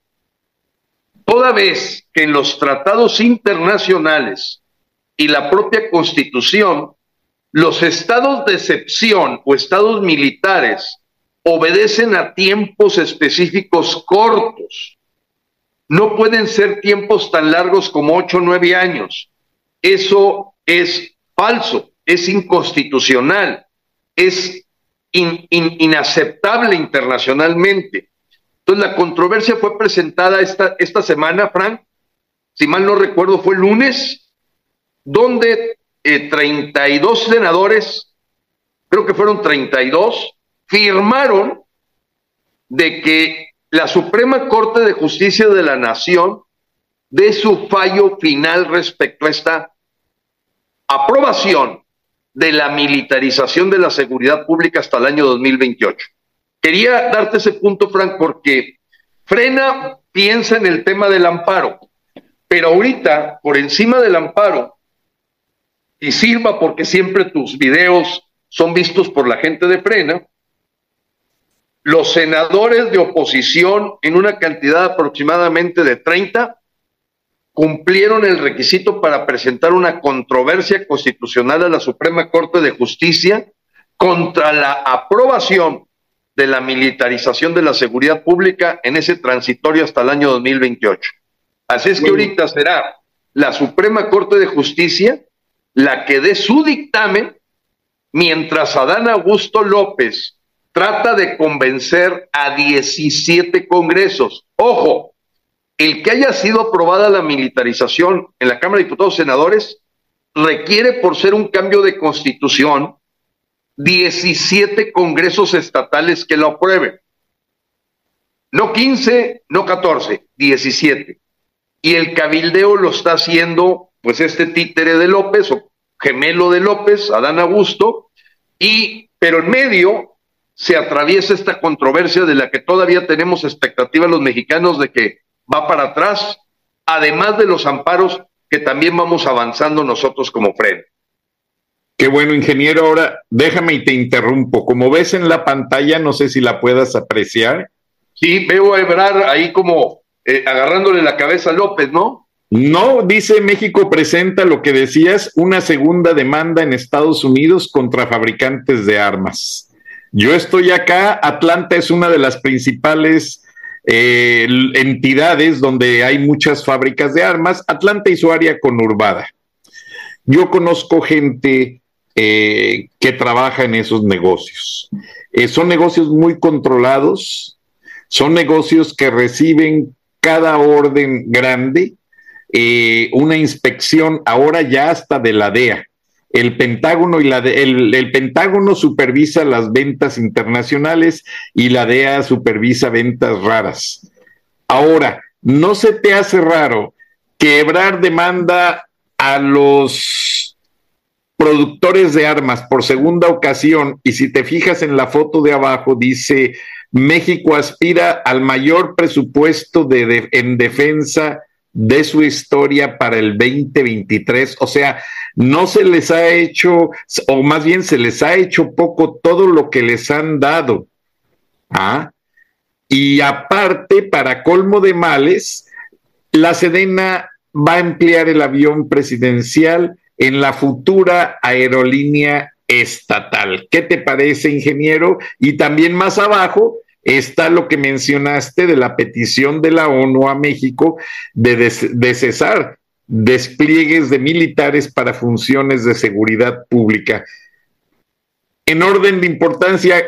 toda vez que en los tratados internacionales y la propia constitución, los estados de excepción o estados militares obedecen a tiempos específicos cortos. No pueden ser tiempos tan largos como ocho o nueve años. Eso es falso. es inconstitucional, es inaceptable internacionalmente. Entonces la controversia fue presentada esta, esta semana, Frank, si mal no recuerdo, fue el lunes, donde 32 eh, senadores, creo que fueron 32, firmaron de que la Suprema Corte de Justicia de la Nación dé su fallo final respecto a esta aprobación de la militarización de la seguridad pública hasta el año 2028. Quería darte ese punto, Frank, porque frena, piensa en el tema del amparo, pero ahorita, por encima del amparo, y sirva porque siempre tus videos son vistos por la gente de frena, los senadores de oposición en una cantidad aproximadamente de 30 cumplieron el requisito para presentar una controversia constitucional a la Suprema Corte de Justicia contra la aprobación de la militarización de la seguridad pública en ese transitorio hasta el año 2028. Así es que ahorita será la Suprema Corte de Justicia la que dé su dictamen mientras Adán Augusto López trata de convencer a 17 congresos. Ojo, el que haya sido aprobada la militarización en la Cámara de Diputados y Senadores requiere, por ser un cambio de constitución, 17 congresos estatales que lo aprueben. No 15, no 14, 17. Y el cabildeo lo está haciendo, pues, este títere de López o gemelo de López, Adán Augusto, y, pero en medio se atraviesa esta controversia de la que todavía tenemos expectativa los mexicanos de que va para atrás, además de los amparos que también vamos avanzando nosotros como freno. Qué bueno, ingeniero. Ahora déjame y te interrumpo. Como ves en la pantalla, no sé si la puedas apreciar. Sí, veo a Ebrar ahí como eh, agarrándole la cabeza a López, ¿no? No, dice México presenta lo que decías, una segunda demanda en Estados Unidos contra fabricantes de armas. Yo estoy acá, Atlanta es una de las principales eh, entidades donde hay muchas fábricas de armas, Atlanta y su área conurbada. Yo conozco gente eh, que trabaja en esos negocios. Eh, son negocios muy controlados, son negocios que reciben cada orden grande, una inspección ahora ya hasta de la DEA el Pentágono y la el, Pentágono supervisa las ventas internacionales y la DEA supervisa ventas raras. Ahora, ¿no se te hace raro quebrar demanda a los productores de armas por segunda ocasión? Y si te fijas en la foto de abajo, dice México aspira al mayor presupuesto de, en defensa de su historia para el 2023. O sea, no se les ha hecho, o más bien se les ha hecho poco todo lo que les han dado. ¿Ah? Y aparte, para colmo de males, la Sedena va a emplear el avión presidencial en la futura aerolínea estatal. ¿Qué te parece, ingeniero? Y también más abajo, está lo que mencionaste de la petición de la ONU a México de, cesar despliegues de militares para funciones de seguridad pública. En orden de importancia,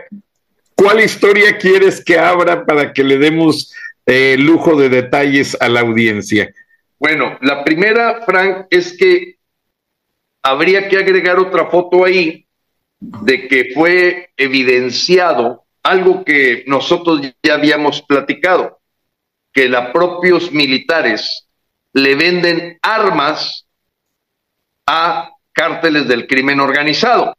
¿cuál historia quieres que abra para que le demos eh, lujo de detalles a la audiencia? Bueno, la primera, Frank, es que habría que agregar otra foto ahí de que fue evidenciado algo que nosotros ya habíamos platicado, que los propios militares le venden armas a cárteles del crimen organizado.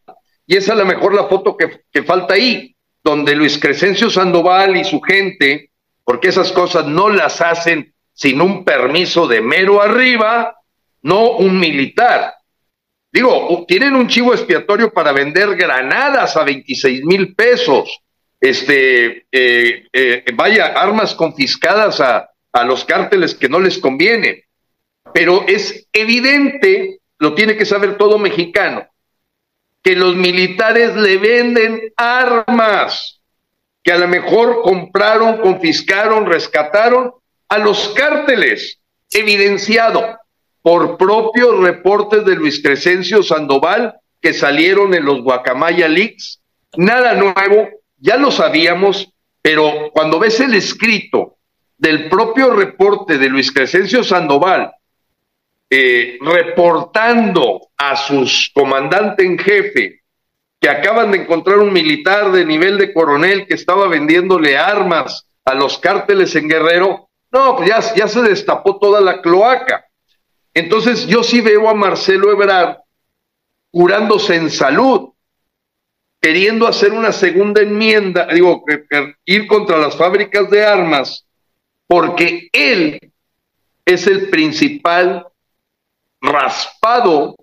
Y esa es a lo mejor la foto que, que falta ahí, donde Luis Crescencio Sandoval y su gente, porque esas cosas no las hacen sin un permiso de mero arriba, no un militar. Digo, tienen un chivo expiatorio para vender granadas a 26 mil pesos este, eh, eh, vaya, armas confiscadas a, a los cárteles que no les conviene. Pero es evidente, lo tiene que saber todo mexicano, que los militares le venden armas que a lo mejor compraron, confiscaron, rescataron a los cárteles, evidenciado por propios reportes de Luis Crescencio Sandoval que salieron en los Guacamaya Leaks, nada nuevo, ya lo sabíamos, pero cuando ves el escrito del propio reporte de Luis Crescencio Sandoval, eh, reportando a sus comandantes en jefe que acaban de encontrar un militar de nivel de coronel que estaba vendiéndole armas a los cárteles en Guerrero, no, pues ya se destapó toda la cloaca. Entonces yo sí veo a Marcelo Ebrard curándose en salud, queriendo hacer una segunda enmienda, digo, ir contra las fábricas de armas, porque él es el principal raspado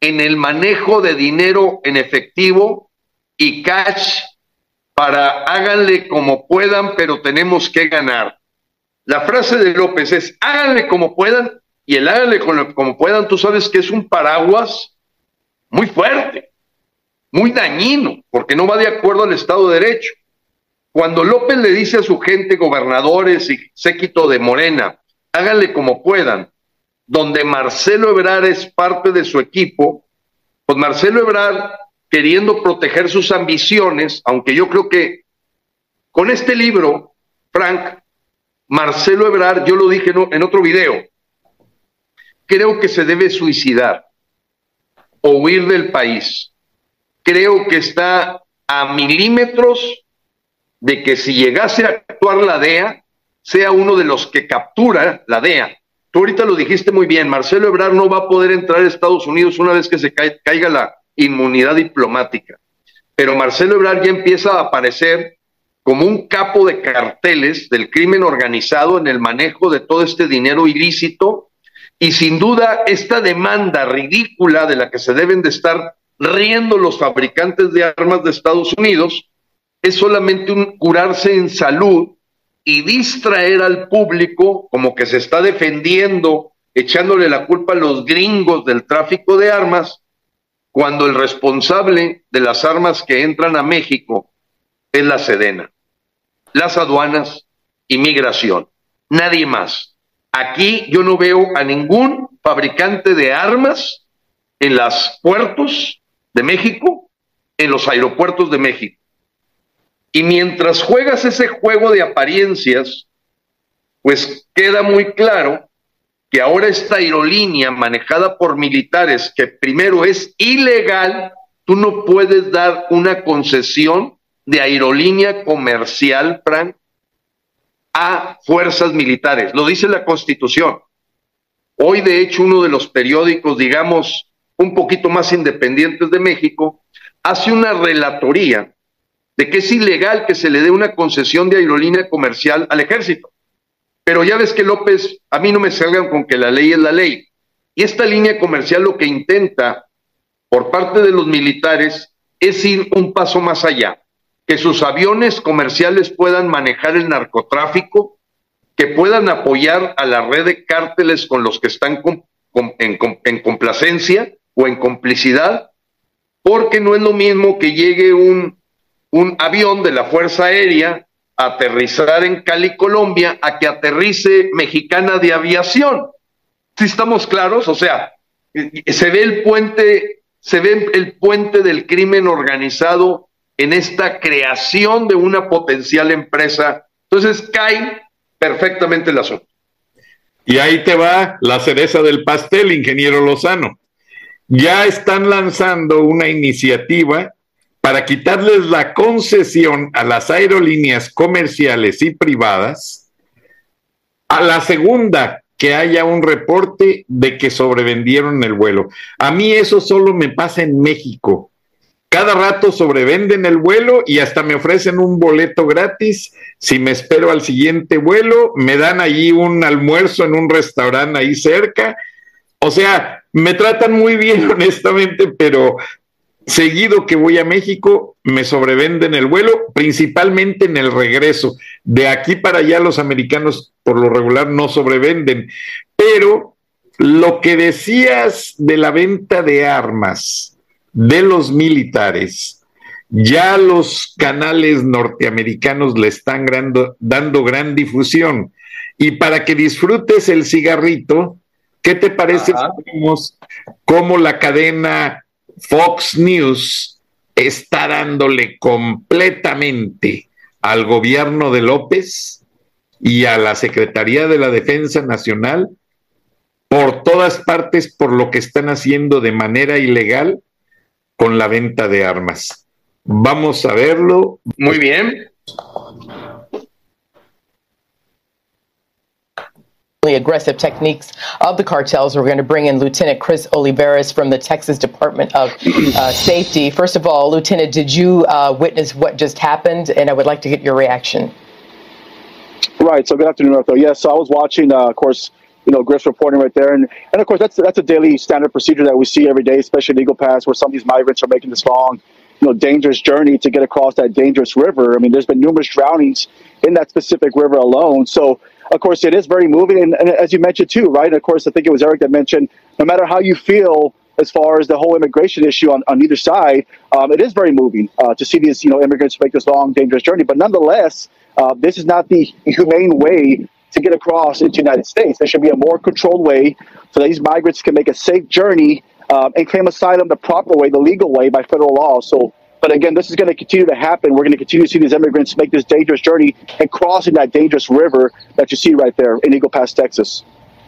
en el manejo de dinero en efectivo y cash para háganle como puedan, pero tenemos que ganar. La frase de López es háganle como puedan y el háganle como puedan, tú sabes que es un paraguas muy fuerte, muy dañino, porque no va de acuerdo al Estado de Derecho. Cuando López le dice a su gente, gobernadores y séquito de Morena, háganle como puedan, donde Marcelo Ebrard es parte de su equipo, pues Marcelo Ebrard, queriendo proteger sus ambiciones, aunque yo creo que con este libro, Frank, Marcelo Ebrard, yo lo dije en otro video, creo que se debe suicidar o huir del país. Creo que está a milímetros de que si llegase a actuar la DEA, sea uno de los que captura la DEA. Tú ahorita lo dijiste muy bien, Marcelo Ebrard no va a poder entrar a Estados Unidos una vez que se caiga la inmunidad diplomática. Pero Marcelo Ebrard ya empieza a aparecer como un capo de carteles del crimen organizado en el manejo de todo este dinero ilícito y sin duda esta demanda ridícula de la que se deben de estar riendo los fabricantes de armas de Estados Unidos es solamente un curarse en salud y distraer al público como que se está defendiendo, echándole la culpa a los gringos del tráfico de armas, cuando el responsable de las armas que entran a México es la Sedena, las aduanas, inmigración, nadie más. Aquí yo no veo a ningún fabricante de armas en los puertos de México, en los aeropuertos de México. Y mientras juegas ese juego de apariencias, pues queda muy claro que ahora esta aerolínea manejada por militares, que primero es ilegal, tú no puedes dar una concesión de aerolínea comercial, Frank, a fuerzas militares. Lo dice la Constitución. Hoy, de hecho, uno de los periódicos, digamos, un poquito más independientes de México, hace una relatoría de que es ilegal que se le dé una concesión de aerolínea comercial al ejército. Pero ya ves que López, a mí no me salgan con que la ley es la ley. Y esta línea comercial lo que intenta por parte de los militares es ir un paso más allá, que sus aviones comerciales puedan manejar el narcotráfico, que puedan apoyar a la red de cárteles con los que están en complacencia o en complicidad, porque no es lo mismo que llegue un un avión de la Fuerza Aérea a aterrizar en Cali, Colombia, a que aterrice Mexicana de Aviación. Si estamos claros, o sea, se ve el puente, se ve el puente del crimen organizado en esta creación de una potencial empresa. Entonces cae perfectamente el asunto. Y ahí te va la cereza del pastel, ingeniero Lozano. Ya están lanzando una iniciativa para quitarles la concesión a las aerolíneas comerciales y privadas, a la segunda que haya un reporte de que sobrevendieron el vuelo. A mí eso solo me pasa en México. Cada rato sobrevenden el vuelo y hasta me ofrecen un boleto gratis. Si me espero al siguiente vuelo, me dan allí un almuerzo en un restaurante ahí cerca. O sea, me tratan muy bien, honestamente, pero seguido que voy a México, me sobrevenden el vuelo, principalmente en el regreso. De aquí para allá los americanos por lo regular no sobrevenden. Pero lo que decías de la venta de armas de los militares, ya los canales norteamericanos le están dando gran difusión. Y para que disfrutes el cigarrito, ¿qué te parece si vemos cómo la cadena Fox News está dándole completamente al gobierno de López y a la Secretaría de la Defensa Nacional por todas partes por lo que están haciendo de manera ilegal con la venta de armas. Vamos a verlo. Muy bien. Aggressive techniques of the cartels. We're going to bring in Lieutenant Chris Oliveras from the Texas Department of uh, Safety. First of all, Lieutenant, did you uh, witness what just happened? And I would like to get your reaction. Right. So good afternoon, Arthur. Yes. So I was watching, uh, of course, you know, Griff's reporting right there, and and of course that's that's a daily standard procedure that we see every day, especially Eagle Pass, where some of these migrants are making this long, you know, dangerous journey to get across that dangerous river. I mean, there's been numerous drownings in that specific river alone. So of course, it is very moving. And, and, as you mentioned too, right? And of course, I think it was Eric that mentioned no matter how you feel as far as the whole immigration issue on, on either side, um, it is very moving uh, to see these you know immigrants make this long, dangerous journey. But nonetheless, uh, this is not the humane way to get across into the United States. There should be a more controlled way so that these migrants can make a safe journey um, and claim asylum the proper way, the legal way by federal law. So but again, this is going to continue to happen. We're going to continue to see these immigrants make this dangerous journey and crossing that dangerous river that you see right there in Eagle Pass, Texas.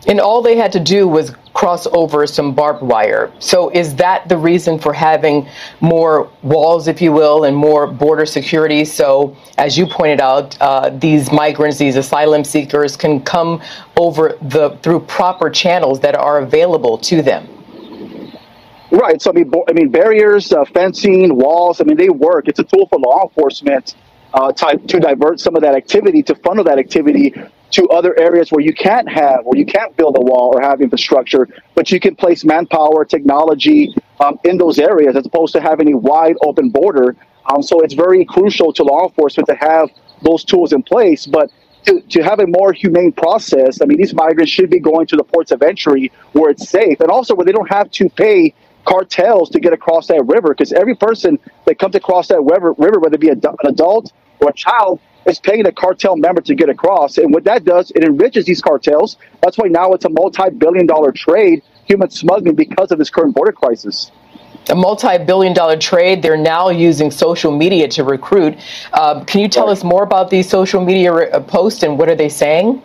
And all they had to do was cross over some barbed wire. So, is that the reason for having more walls, if you will, and more border security? So, as you pointed out, uh, these migrants, these asylum seekers, can come over the through proper channels that are available to them. Right. So I mean, I mean, barriers, uh, fencing, walls. I mean, they work. It's a tool for law enforcement uh, type to divert some of that activity, to funnel that activity to other areas where you can't have, where you can't build a wall or have infrastructure, but you can place manpower, technology um, in those areas as opposed to having a wide open border. Um, so it's very crucial to law enforcement to have those tools in place. But to, to have a more humane process, I mean, these migrants should be going to the ports of entry where it's safe and also where they don't have to pay cartels to get across that river because every person that comes across that river, river whether it be an adult or a child, is paying a cartel member to get across. And what that does, it enriches these cartels. That's why now it's a multi billion dollar trade, human smuggling, because of this current border crisis a multi-billion dollar trade. They're now using social media to recruit. Uh, can you tell right. us more about these social media re- uh, posts and what are they saying?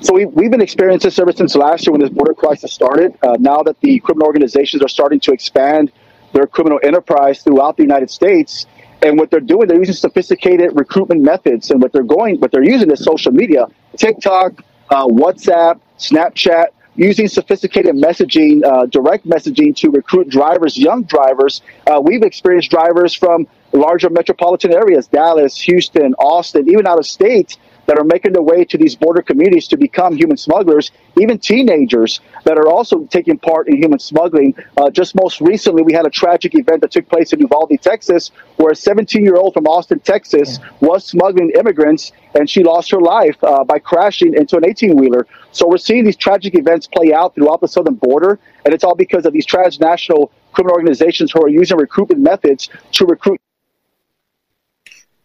So we've, we've been experiencing this ever since last year when this border crisis started. Uh, now that the criminal organizations are starting to expand their criminal enterprise throughout the United States, and what they're doing, they're using sophisticated recruitment methods, and what they're going, what they're using is social media, TikTok, uh, WhatsApp, Snapchat, using sophisticated messaging, uh, direct messaging to recruit drivers, young drivers. Uh, we've experienced drivers from larger metropolitan areas, Dallas, Houston, Austin, even out of state, that are making their way to these border communities to become human smugglers, even teenagers that are also taking part in human smuggling. Uh, just most recently, we had a tragic event that took place in Uvalde, Texas, where a 17 year old from Austin, Texas, was smuggling immigrants and she lost her life uh, by crashing into an 18 wheeler. So we're seeing these tragic events play out throughout the southern border, and it's all because of these transnational criminal organizations who are using recruitment methods to recruit.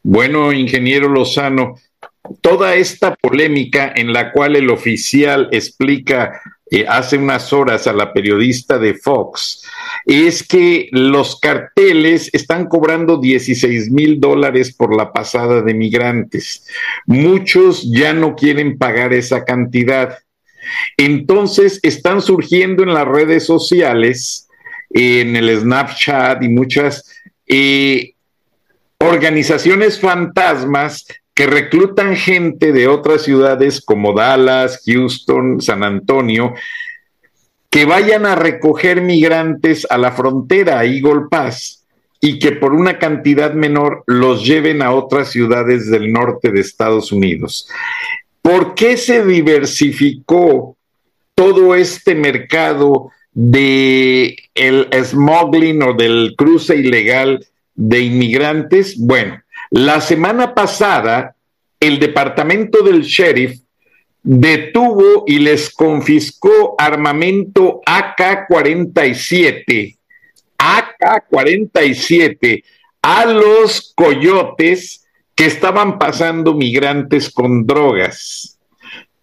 Bueno, ingeniero Lozano, toda esta polémica en la cual el oficial explica eh, hace unas horas a la periodista de Fox es que los carteles están cobrando 16 mil dólares por la pasada de migrantes. Muchos ya no quieren pagar esa cantidad. Entonces están surgiendo en las redes sociales, en el Snapchat y muchas eh, organizaciones fantasmas que reclutan gente de otras ciudades como Dallas, Houston, San Antonio, que vayan a recoger migrantes a la frontera, a Eagle Pass, y que por una cantidad menor los lleven a otras ciudades del norte de Estados Unidos. ¿Por qué se diversificó todo este mercado de el smuggling o del cruce ilegal de inmigrantes? Bueno, la semana pasada, el departamento del sheriff detuvo y les confiscó armamento AK-47, AK-47 a los coyotes que estaban pasando migrantes con drogas.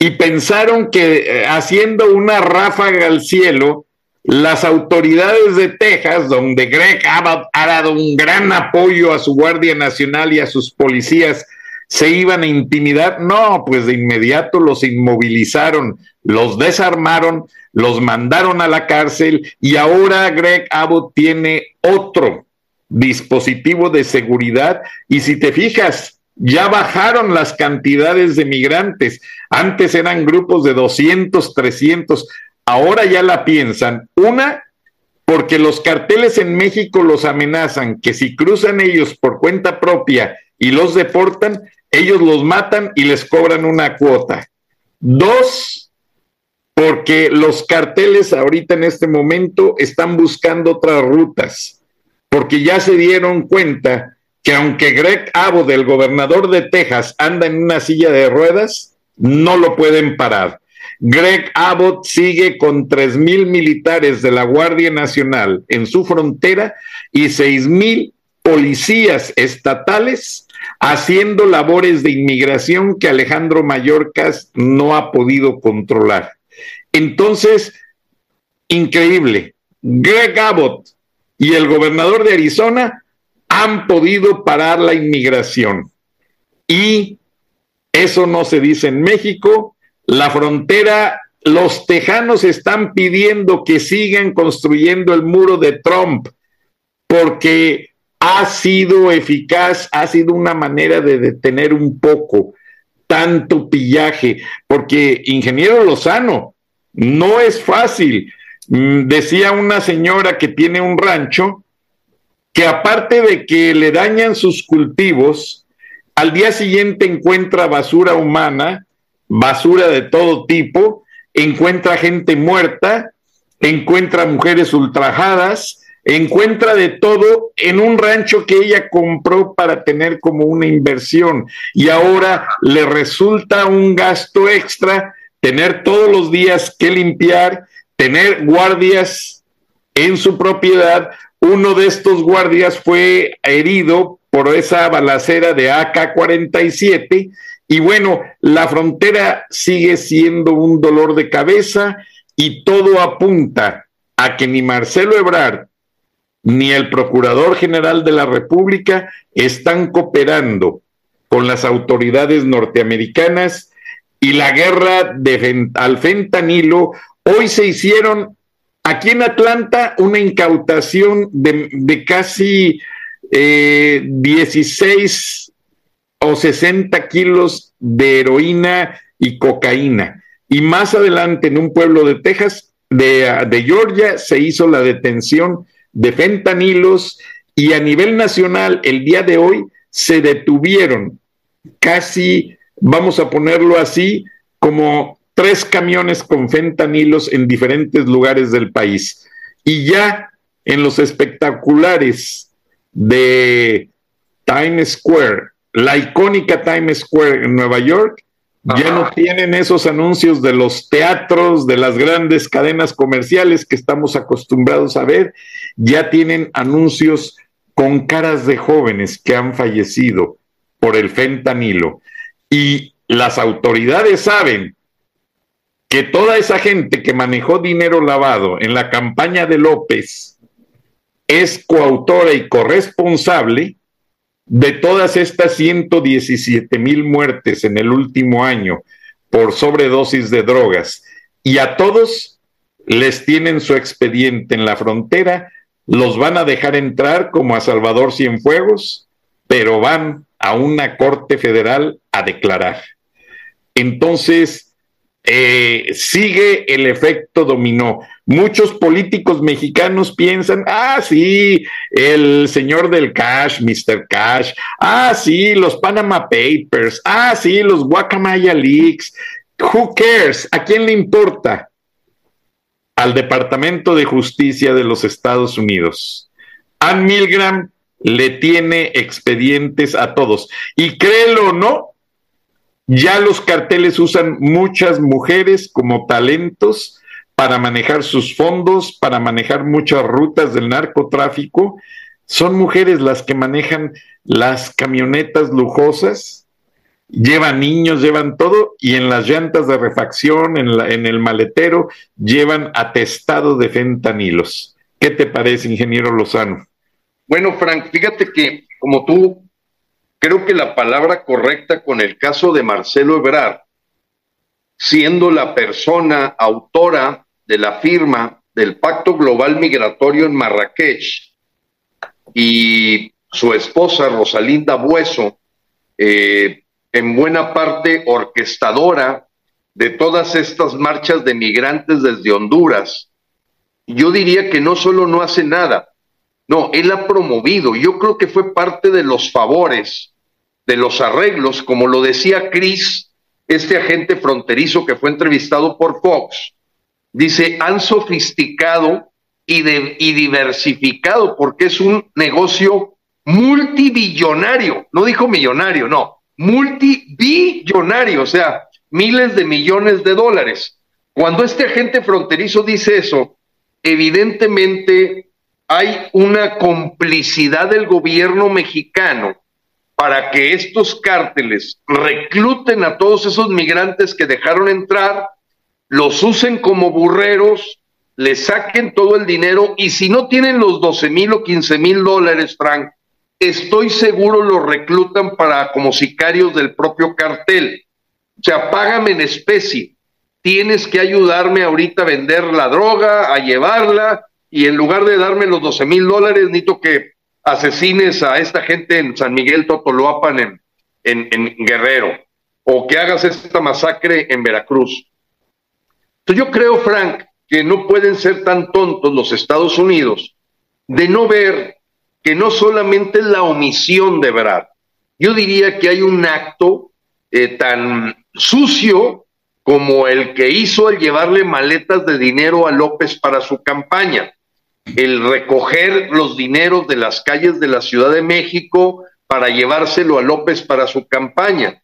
Y pensaron que eh, haciendo una ráfaga al cielo las autoridades de Texas, donde Greg Abbott ha dado un gran apoyo a su Guardia Nacional y a sus policías, se iban a intimidar. No, pues de inmediato los inmovilizaron, los desarmaron, los mandaron a la cárcel y ahora Greg Abbott tiene otro dispositivo de seguridad y si te fijas, ya bajaron las cantidades de migrantes. Antes eran grupos de 200, 300 ahora ya la piensan. Una, porque los carteles en México los amenazan que si cruzan ellos por cuenta propia y los deportan, ellos los matan y les cobran una cuota. Dos, porque los carteles ahorita en este momento están buscando otras rutas, porque ya se dieron cuenta que aunque Greg Abbott, el gobernador de Texas, anda en una silla de ruedas, no lo pueden parar. Greg Abbott sigue con tres mil militares de la Guardia Nacional en su frontera y seis mil policías estatales haciendo labores de inmigración que Alejandro Mayorkas no ha podido controlar. Entonces, increíble, Greg Abbott y el gobernador de Arizona han podido parar la inmigración. Y eso no se dice en México, la frontera, los tejanos están pidiendo que sigan construyendo el muro de Trump porque ha sido eficaz, ha sido una manera de detener un poco tanto pillaje, porque ingeniero Lozano, no es fácil. Mm, decía una señora que tiene un rancho que aparte de que le dañan sus cultivos, al día siguiente encuentra basura humana basura de todo tipo, encuentra gente muerta, encuentra mujeres ultrajadas, encuentra de todo en un rancho que ella compró para tener como una inversión y ahora le resulta un gasto extra tener todos los días que limpiar, tener guardias en su propiedad. Uno de estos guardias fue herido por esa balacera de AK-47 y bueno, la frontera sigue siendo un dolor de cabeza y todo apunta a que ni Marcelo Ebrard ni el Procurador General de la República están cooperando con las autoridades norteamericanas y la guerra de, al fentanilo. Hoy se hicieron aquí en Atlanta una incautación de, casi eh, 16 o 60 kilos de heroína y cocaína. Y más adelante, en un pueblo de Texas, de, de Georgia, se hizo la detención de fentanilos y a nivel nacional, el día de hoy, se detuvieron casi, vamos a ponerlo así, como tres camiones con fentanilos en diferentes lugares del país. Y ya en los espectaculares de Times Square, la icónica Times Square en Nueva York, ya no tienen esos anuncios de los teatros, de las grandes cadenas comerciales que estamos acostumbrados a ver, ya tienen anuncios con caras de jóvenes que han fallecido por el fentanilo. Y las autoridades saben que toda esa gente que manejó dinero lavado en la campaña de López es coautora y corresponsable de todas estas 117 mil muertes en el último año por sobredosis de drogas, y a todos les tienen su expediente en la frontera, los van a dejar entrar como a Salvador Cienfuegos, pero van a una corte federal a declarar. Entonces, eh, sigue el efecto dominó. Muchos políticos mexicanos piensan, ah, sí, el señor del cash, Mr. Cash, ah, sí, los Panama Papers, ah, sí, los Guacamaya Leaks. Who cares? ¿A quién le importa? Al Departamento de Justicia de los Estados Unidos. Ann Milgram le tiene expedientes a todos. Y créelo o no, ya los carteles usan muchas mujeres como talentos para manejar sus fondos, para manejar muchas rutas del narcotráfico. Son mujeres las que manejan las camionetas lujosas, llevan niños, llevan todo, y en las llantas de refacción, en, la, en el maletero, llevan atestado de fentanilos. ¿Qué te parece, ingeniero Lozano? Bueno, Frank, fíjate que como tú, creo que la palabra correcta con el caso de Marcelo Ebrard, siendo la persona autora de la firma del Pacto Global Migratorio en Marrakech y su esposa Rosalinda Bueso, eh, en buena parte orquestadora de todas estas marchas de migrantes desde Honduras, yo diría que no solo no hace nada, no, él ha promovido, yo creo que fue parte de los favores, de los arreglos, como lo decía Chris, este agente fronterizo que fue entrevistado por Fox, dice, han sofisticado y, diversificado porque es un negocio multibillonario, no dijo millonario, no, multibillonario, o sea, miles de millones de dólares. Cuando este agente fronterizo dice eso, evidentemente hay una complicidad del gobierno mexicano para que estos cárteles recluten a todos esos migrantes que dejaron entrar, los usen como burreros, les saquen todo el dinero y si no tienen los 12 mil o 15 mil dólares, Frank, estoy seguro los reclutan para como sicarios del propio cartel. O sea, págame en especie. Tienes que ayudarme ahorita a vender la droga, a llevarla, y en lugar de darme los 12 mil dólares, necesito que asesines a esta gente en San Miguel Totoloapan, en, en, en Guerrero, o que hagas esta masacre en Veracruz. Yo creo, Frank, que no pueden ser tan tontos los Estados Unidos de no ver que no solamente es la omisión de Brad, yo diría que hay un acto eh, tan sucio como el que hizo al llevarle maletas de dinero a López para su campaña, el recoger los dineros de las calles de la Ciudad de México para llevárselo a López para su campaña.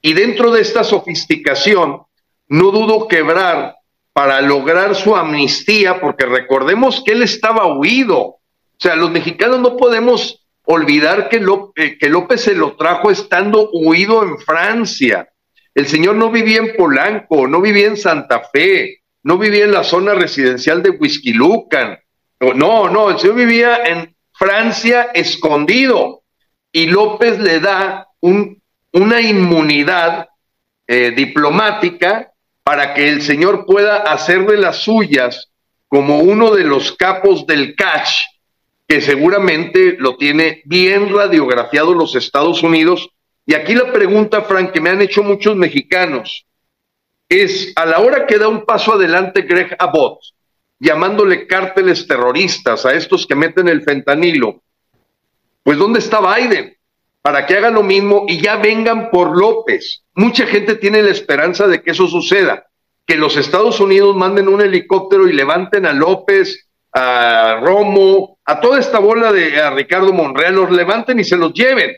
Y dentro de esta sofisticación, no dudo quebrar para lograr su amnistía, porque recordemos que él estaba huido, o sea, los mexicanos no podemos olvidar que, eh, que López se lo trajo estando huido en Francia. El señor no vivía en Polanco, no vivía en Santa Fe, no vivía en la zona residencial de Lucan. No, no, señor vivía en Francia escondido. Y López le da un, una inmunidad eh, diplomática para que el señor pueda hacerle las suyas como uno de los capos del cash que seguramente lo tiene bien radiografiado los Estados Unidos. Y aquí la pregunta, Frank, que me han hecho muchos mexicanos, es a la hora que da un paso adelante Greg Abbott, llamándole cárteles terroristas a estos que meten el fentanilo, pues ¿dónde está Biden? Para que haga lo mismo y ya vengan por López. Mucha gente tiene la esperanza de que eso suceda, que los Estados Unidos manden un helicóptero y levanten a López, a Romo, a toda esta bola de a Ricardo Monreal, los levanten y se los lleven.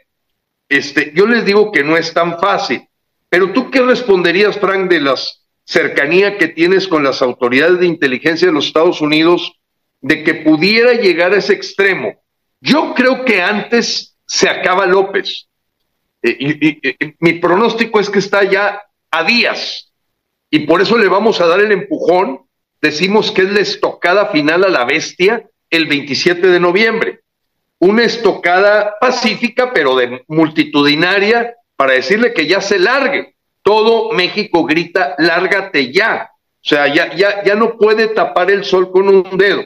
Este, yo les digo que no es tan fácil. Pero tú qué responderías, Frank, de la cercanía que tienes con las autoridades de inteligencia de los Estados Unidos de que pudiera llegar a ese extremo? Yo creo que antes se acaba López. Eh, y, mi pronóstico es que está ya a días y por eso le vamos a dar el empujón decimos que es la estocada final a la bestia el 27 de noviembre. Una estocada pacífica, pero de multitudinaria, para decirle que ya se largue. Todo México grita, lárgate ya. O sea, ya, ya, ya no puede tapar el sol con un dedo.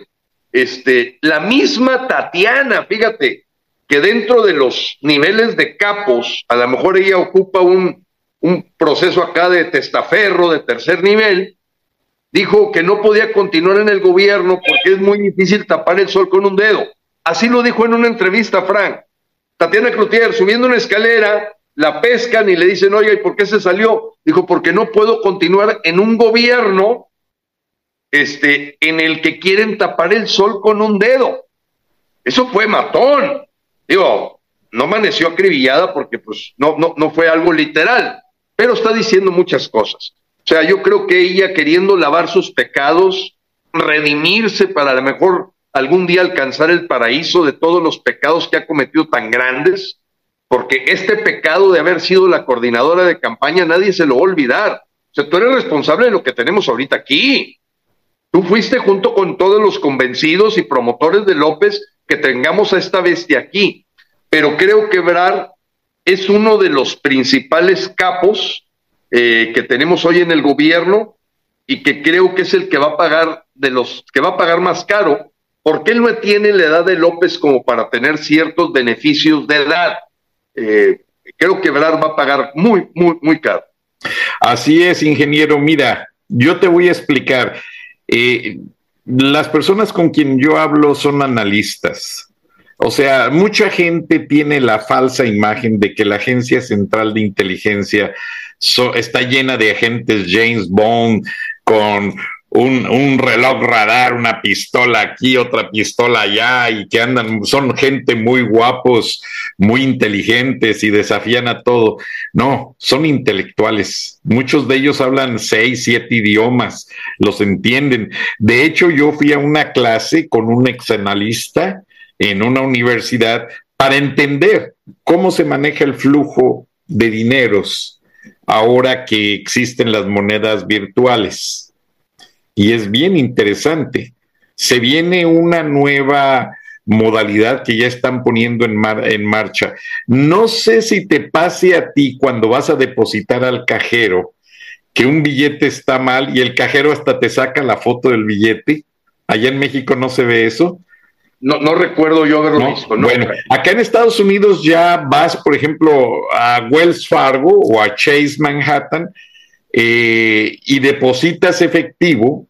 Este, la misma Tatiana, fíjate, que dentro de los niveles de capos, a lo mejor ella ocupa un, un proceso acá de testaferro de tercer nivel, dijo que no podía continuar en el gobierno porque es muy difícil tapar el sol con un dedo. Así lo dijo en una entrevista, Frank. Tatiana Cloutier, subiendo una escalera, la pescan y le dicen, oiga, ¿y por qué se salió? Dijo, porque no puedo continuar en un gobierno este, en el que quieren tapar el sol con un dedo. Eso fue matón. Digo, no amaneció acribillada porque pues no, no, no fue algo literal, pero está diciendo muchas cosas. O sea, yo creo que ella queriendo lavar sus pecados, redimirse para a lo mejor algún día alcanzar el paraíso de todos los pecados que ha cometido tan grandes, porque este pecado de haber sido la coordinadora de campaña nadie se lo va a olvidar. O sea, tú eres responsable de lo que tenemos ahorita aquí. Tú fuiste junto con todos los convencidos y promotores de López que tengamos a esta bestia aquí. Pero creo que Brar es uno de los principales capos eh, que tenemos hoy en el gobierno y que creo que es el que va a pagar de los que va a pagar más caro, porque él no tiene la edad de López como para tener ciertos beneficios de edad. Eh, creo que Ebrard va a pagar muy, muy, muy caro. Así es, ingeniero. Mira, yo te voy a explicar. Eh, las personas con quien yo hablo son analistas. O sea, mucha gente tiene la falsa imagen de que la Agencia Central de Inteligencia está llena de agentes James Bond con un, reloj radar, una pistola aquí, otra pistola allá, y que andan, son gente muy guapos, muy inteligentes y desafían a todo. No, son intelectuales. Muchos de ellos hablan seis, siete idiomas, los entienden. De hecho, yo fui a una clase con un exanalista en una universidad para entender cómo se maneja el flujo de dineros ahora que existen las monedas virtuales y es bien interesante. Se viene una nueva modalidad que ya están poniendo en, en marcha. No sé si te pase a ti cuando vas a depositar al cajero que un billete está mal y el cajero hasta te saca la foto del billete. Allá en México no se ve eso. No, no recuerdo yo haberlo visto. Bueno, acá en Estados Unidos ya vas, por ejemplo, a Wells Fargo o a Chase Manhattan eh, y depositas efectivo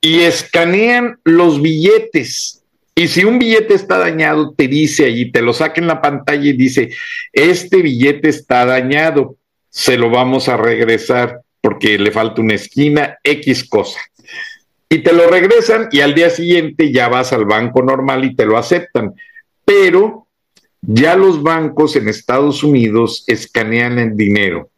y escanean los billetes. Y si un billete está dañado, te dice allí, te lo saca en la pantalla y dice, este billete está dañado, se lo vamos a regresar porque le falta una esquina, X cosa. Y te lo regresan y al día siguiente ya vas al banco normal y te lo aceptan. Pero ya los bancos en Estados Unidos escanean el dinero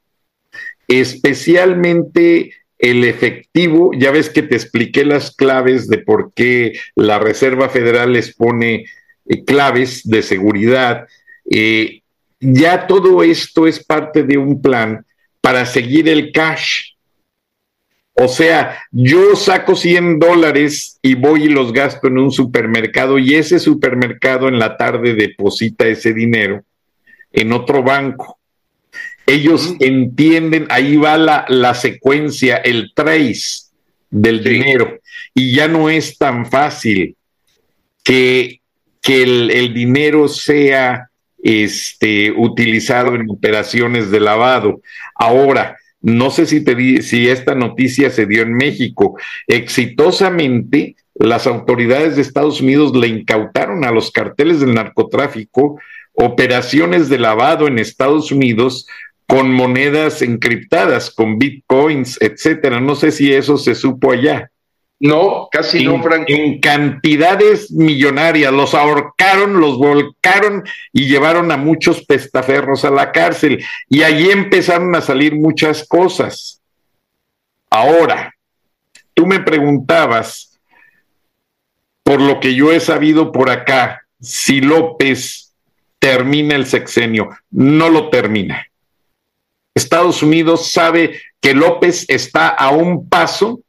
especialmente el efectivo, ya ves que te expliqué las claves de por qué la Reserva Federal les pone eh, claves de seguridad. Eh, ya todo esto es parte de un plan para seguir el cash. O sea, yo saco 100 dólares y voy y los gasto en un supermercado y ese supermercado en la tarde deposita ese dinero en otro banco. Ellos entienden, ahí va la, secuencia, el trace del dinero. Y ya no es tan fácil que, que el, dinero sea este, utilizado en operaciones de lavado. Ahora, no sé si, te si esta noticia se dio en México. Exitosamente, las autoridades de Estados Unidos le incautaron a los carteles del narcotráfico operaciones de lavado en Estados Unidos con monedas encriptadas, con bitcoins, etcétera. No sé si eso se supo allá. No, casi no, Frank. En cantidades millonarias, los ahorcaron, los volcaron y llevaron a muchos pestaferros a la cárcel. Y allí empezaron a salir muchas cosas. Ahora, tú me preguntabas, por lo que yo he sabido por acá, si López termina el sexenio. No lo termina. Estados Unidos sabe que López está a un paso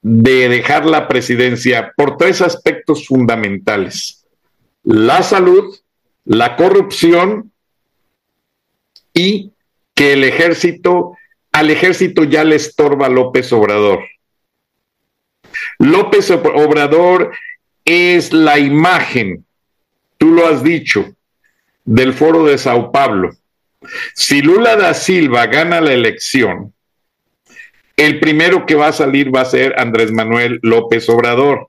de dejar la presidencia por tres aspectos fundamentales. La salud, la corrupción y que el ejército, al ejército ya le estorba López Obrador. López Obrador es la imagen, tú lo has dicho, del foro de Sao Paulo si Lula da Silva gana la elección, el primero que va a salir va a ser Andrés Manuel López Obrador.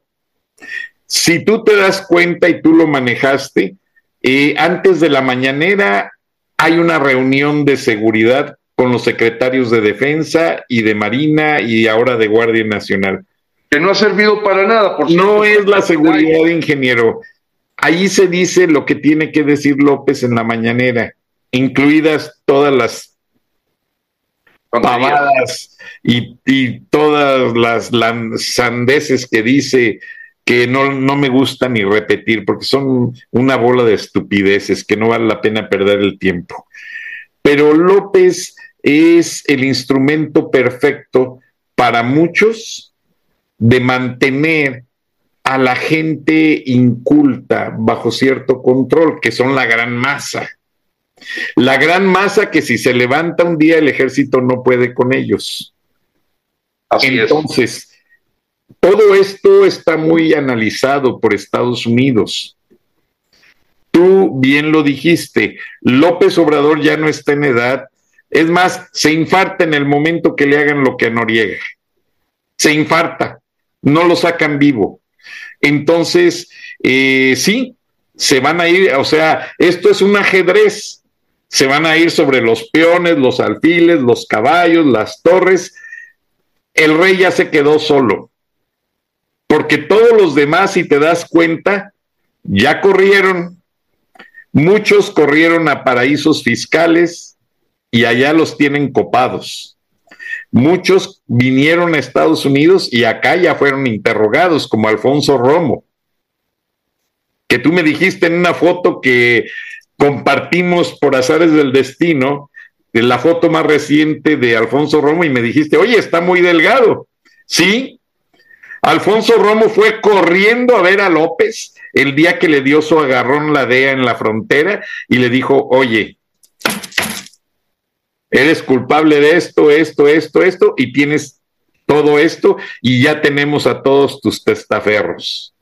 Si tú te das cuenta y tú lo manejaste, eh, antes de la mañanera hay una reunión de seguridad con los secretarios de Defensa y de Marina y ahora de Guardia Nacional. Que no ha servido para nada, por No es la seguridad, ingeniero. Ahí se dice lo que tiene que decir López en la mañanera incluidas todas las pavadas y, todas las, sandeces que dice que no, no me gusta ni repetir porque son una bola de estupideces que no vale la pena perder el tiempo. Pero López es el instrumento perfecto para muchos de mantener a la gente inculta bajo cierto control, que son la gran masa. La gran masa que si se levanta un día el ejército no puede con ellos. Entonces, todo esto está muy analizado por Estados Unidos. Tú bien lo dijiste, López Obrador ya no está en edad, es más, se infarta en el momento que le hagan lo que a Noriega. Se infarta, no lo sacan vivo. Entonces, eh, sí, se van a ir, o sea, esto es un ajedrez. Se van a ir sobre los peones, los alfiles, los caballos, las torres. El rey ya se quedó solo porque todos los demás, si te das cuenta, ya corrieron, muchos corrieron a paraísos fiscales y allá los tienen copados. Muchos vinieron a Estados Unidos y acá ya fueron interrogados, como Alfonso Romo, que tú me dijiste en una foto que compartimos por azares del destino, la foto más reciente de Alfonso Romo, y me dijiste, oye, está muy delgado. Sí, Alfonso Romo fue corriendo a ver a López el día que le dio su agarrón la DEA en la frontera y le dijo, oye, eres culpable de esto, esto, esto, esto, y tienes todo esto y ya tenemos a todos tus testaferros.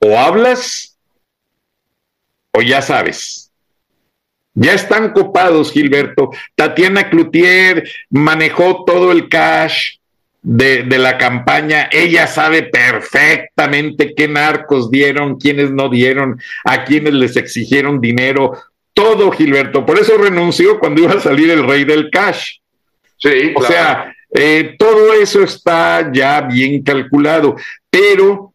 O hablas o ya sabes. Ya están copados, Gilberto. Tatiana Cloutier manejó todo el cash, de, la campaña, ella sabe perfectamente qué narcos dieron, quiénes no dieron, a quiénes les exigieron dinero, todo Gilberto. Por eso renunció cuando iba a salir el rey del cash. Sí, o sea, eh, todo eso está ya bien calculado, pero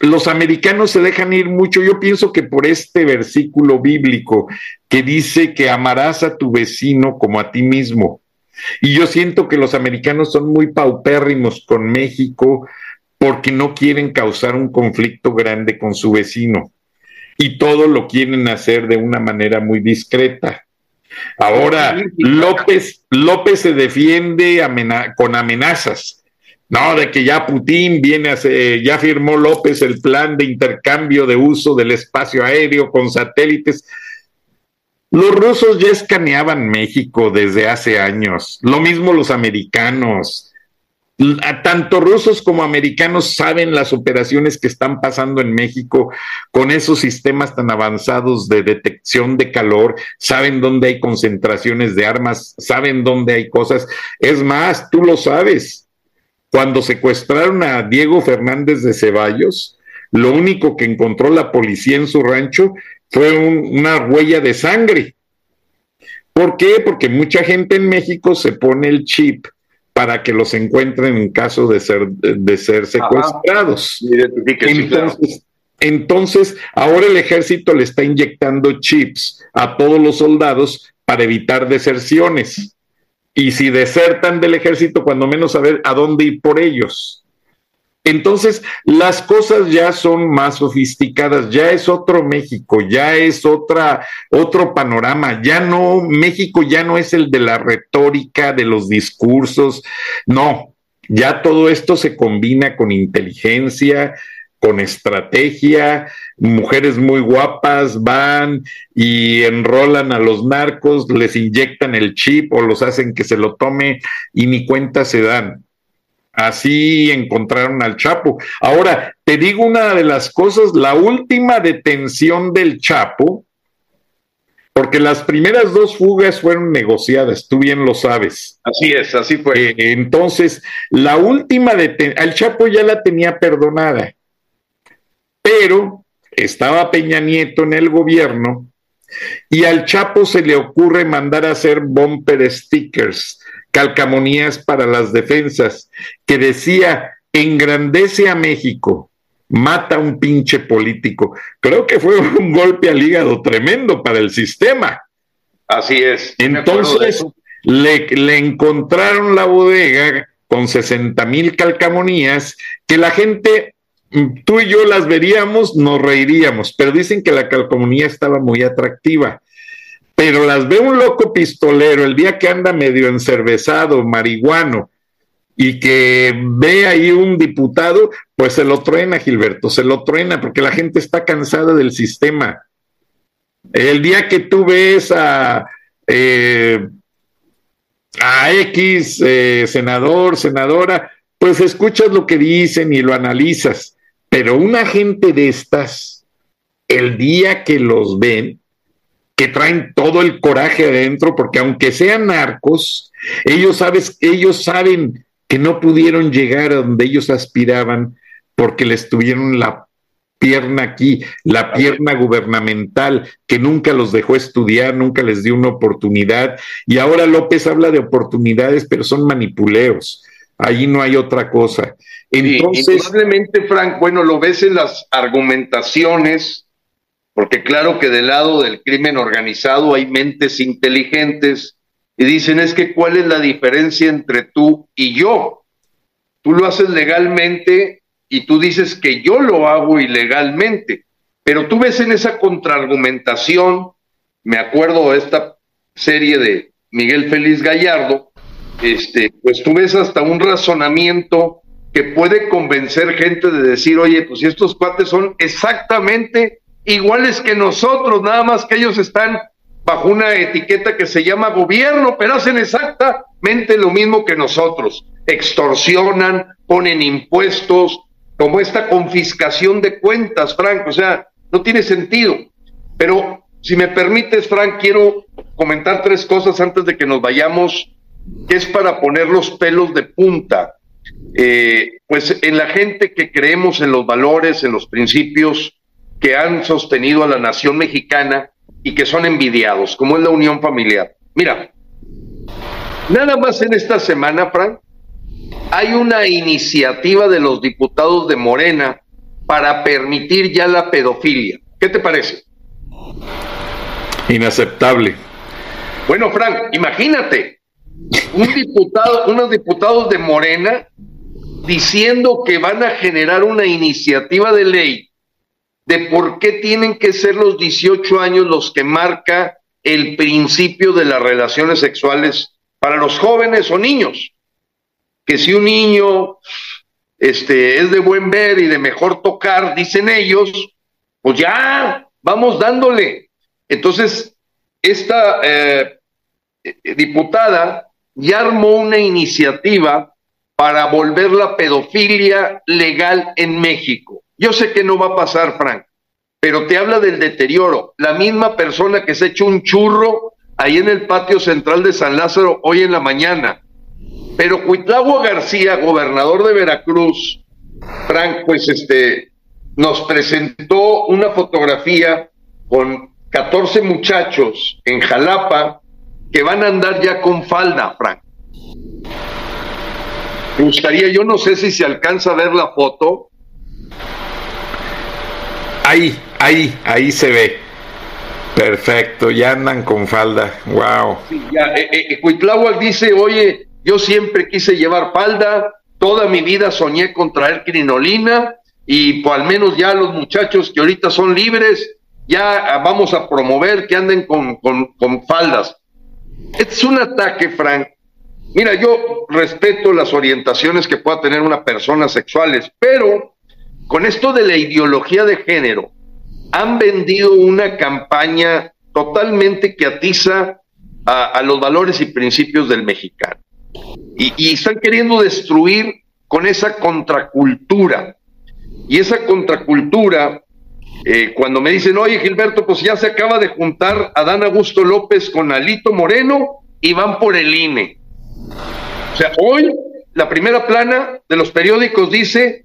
los americanos se dejan ir mucho. Yo pienso que por este versículo bíblico que dice que amarás a tu vecino como a ti mismo. Y yo siento que los americanos son muy paupérrimos con México porque no quieren causar un conflicto grande con su vecino. Y todo lo quieren hacer de una manera muy discreta. Ahora, López, López se defiende con amenazas. No, de que ya Putin viene a ya firmó López el plan de intercambio de uso del espacio aéreo con satélites. Los rusos ya escaneaban México desde hace años, lo mismo los americanos. Tanto rusos como americanos saben las operaciones que están pasando en México con esos sistemas tan avanzados de detección de calor, saben dónde hay concentraciones de armas, saben dónde hay cosas. Es más, tú lo sabes, cuando secuestraron a Diego Fernández de Ceballos, lo único que encontró la policía en su rancho fue una huella de sangre. ¿Por qué? Porque mucha gente en México se pone el chip para que los encuentren en caso de ser, de ser secuestrados. Entonces, entonces, ahora el ejército le está inyectando chips a todos los soldados para evitar deserciones. Y si desertan del ejército, cuando menos saber a dónde ir por ellos. Entonces, las cosas ya son más sofisticadas, ya es otro México, ya es otra, otro panorama, ya no, México ya no es el de la retórica, de los discursos, no, ya todo esto se combina con inteligencia, con estrategia, mujeres muy guapas van y enrolan a los narcos, les inyectan el chip o los hacen que se lo tome y ni cuenta se dan. Así encontraron al Chapo. Ahora, te digo una de las cosas, la última detención del Chapo, porque las primeras dos fugas fueron negociadas, tú bien lo sabes. Así es, así fue. Eh, entonces, la última detención, al Chapo ya la tenía perdonada, pero estaba Peña Nieto en el gobierno y al Chapo se le ocurre mandar a hacer bumper stickers calcamonías para las defensas, que decía, engrandece a México, mata a un pinche político. Creo que fue un golpe al hígado tremendo para el sistema. Así es. Entonces, le, le, encontraron la bodega con 60 mil calcamonías que la gente tú y yo las veríamos, nos reiríamos, pero dicen que la calcomanía estaba muy atractiva. Pero las ve un loco pistolero el día que anda medio encervezado, marihuano, y que ve ahí un diputado, pues se lo truena, Gilberto, se lo truena, porque la gente está cansada del sistema. El día que tú ves a, eh, a X eh, senador, senadora, pues escuchas lo que dicen y lo analizas. Pero una gente de estas, el día que los ven, que traen todo el coraje adentro, porque aunque sean narcos, ellos, sabes, ellos saben que no pudieron llegar a donde ellos aspiraban porque les tuvieron la pierna aquí, la pierna gubernamental, que nunca los dejó estudiar, nunca les dio una oportunidad. Y ahora López habla de oportunidades, pero son manipuleos. Allí no hay otra cosa. Entonces. probablemente, Frank, bueno, lo ves en las argumentaciones, porque claro que del lado del crimen organizado hay mentes inteligentes y dicen es que cuál es la diferencia entre tú y yo. Tú lo haces legalmente y tú dices que yo lo hago ilegalmente, pero tú ves en esa contraargumentación, me acuerdo de esta serie de Miguel Félix Gallardo, este, pues tú ves hasta un razonamiento que puede convencer gente de decir, oye, pues si estos cuates son exactamente iguales que nosotros, nada más que ellos están bajo una etiqueta que se llama gobierno, pero hacen exactamente lo mismo que nosotros. Extorsionan, ponen impuestos, como esta confiscación de cuentas, Frank, o sea, no tiene sentido. Pero si me permites, Frank, quiero comentar tres cosas antes de que nos vayamos, que es para poner los pelos de punta eh, pues en la gente que creemos en los valores, en los principios que han sostenido a la nación mexicana y que son envidiados, como es la unión familiar. Mira, nada más en esta semana, Frank, hay una iniciativa de los diputados de Morena para permitir ya la pedofilia. ¿Qué te parece? Inaceptable. Bueno, Frank, imagínate, un diputado, unos diputados de Morena diciendo que van a generar una iniciativa de ley de por qué tienen que ser los 18 años los que marca el principio de las relaciones sexuales para los jóvenes o niños. Que si un niño este, es de buen ver y de mejor tocar, dicen ellos, pues ya, vamos dándole. Entonces, esta eh, diputada ya armó una iniciativa para volver la pedofilia legal en México. Yo sé que no va a pasar, Frank, pero te habla del deterioro. La misma persona que se echó un churro ahí en el patio central de San Lázaro hoy en la mañana. Pero Cuitlagua García, gobernador de Veracruz, Frank, pues este, nos presentó una fotografía con 14 muchachos en Jalapa que van a andar ya con falda, Frank. Me gustaría, yo no sé si se alcanza a ver la foto. Ahí, ahí, ahí se ve. Perfecto, ya andan con falda. Wow. Sí, ya, eh, eh, dice, oye, yo siempre quise llevar falda, toda mi vida soñé con traer crinolina y pues al menos ya los muchachos que ahorita son libres, ya vamos a promover que anden con, con, con faldas. Es un ataque, Frank, Mira, yo respeto las orientaciones que pueda tener una persona sexuales, pero con esto de la ideología de género, han vendido una campaña totalmente que atiza a, los valores y principios del mexicano. Y, están queriendo destruir con esa contracultura. Y esa contracultura, eh, cuando me dicen, oye Gilberto, pues ya se acaba de juntar Adán Augusto López con Alito Moreno y van por el INE. O sea, hoy la primera plana de los periódicos dice,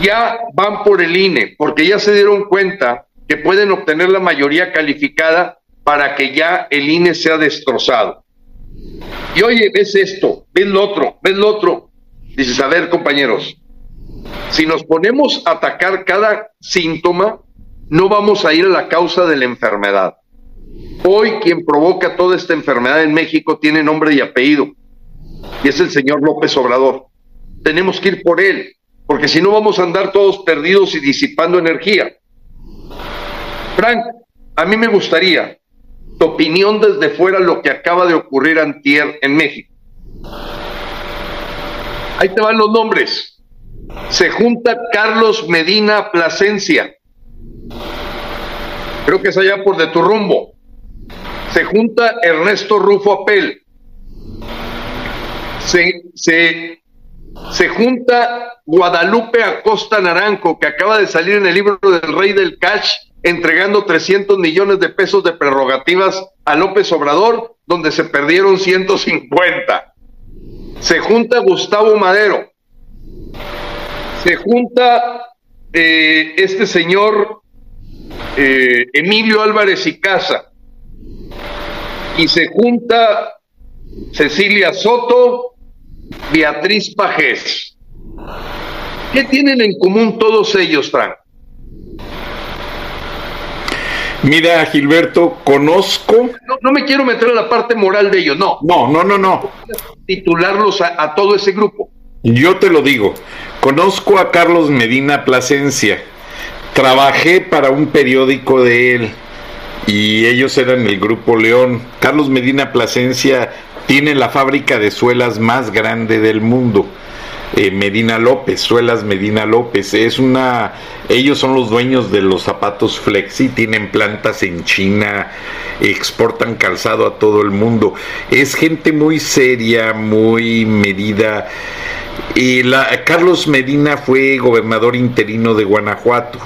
ya van por el INE, porque ya se dieron cuenta que pueden obtener la mayoría calificada para que ya el INE sea destrozado. Y oye, ves esto, ves lo otro, ves lo otro. Dices, a ver, compañeros, si nos ponemos a atacar cada síntoma, no vamos a ir a la causa de la enfermedad. Hoy quien provoca toda esta enfermedad en México tiene nombre y apellido y es el señor López Obrador. Tenemos que ir por él, porque si no vamos a andar todos perdidos y disipando energía. Frank, a mí me gustaría tu opinión desde fuera lo que acaba de ocurrir antier en México. Ahí te van los nombres. Se junta Carlos Medina Plasencia. Creo que es allá por de tu rumbo. Se junta Ernesto Rufo Apel. Se, se, se junta Guadalupe Acosta Naranjo, que acaba de salir en el libro del Rey del Cash entregando 300 millones de pesos de prerrogativas a López Obrador, donde se perdieron 150. Se junta Gustavo Madero. Se junta eh, este señor eh, Emilio Álvarez y Casa. Y se junta Cecilia Soto, Beatriz Pajés. ¿Qué tienen en común todos ellos, Frank? Mira, Gilberto, conozco. No, me quiero meter en la parte moral de ellos, no. No, no, no, no. Titularlos a, a todo ese grupo. Yo te lo digo. Conozco a Carlos Medina Plasencia. Trabajé para un periódico de él y ellos eran el Grupo León. Carlos Medina Plasencia tiene la fábrica de suelas más grande del mundo. Eh, Medina López, Suelas Medina López. Es una, ellos son los dueños de los zapatos Flexi, tienen plantas en China, exportan calzado a todo el mundo. Es gente muy seria, muy medida. Y la, Carlos Medina fue gobernador interino de Guanajuato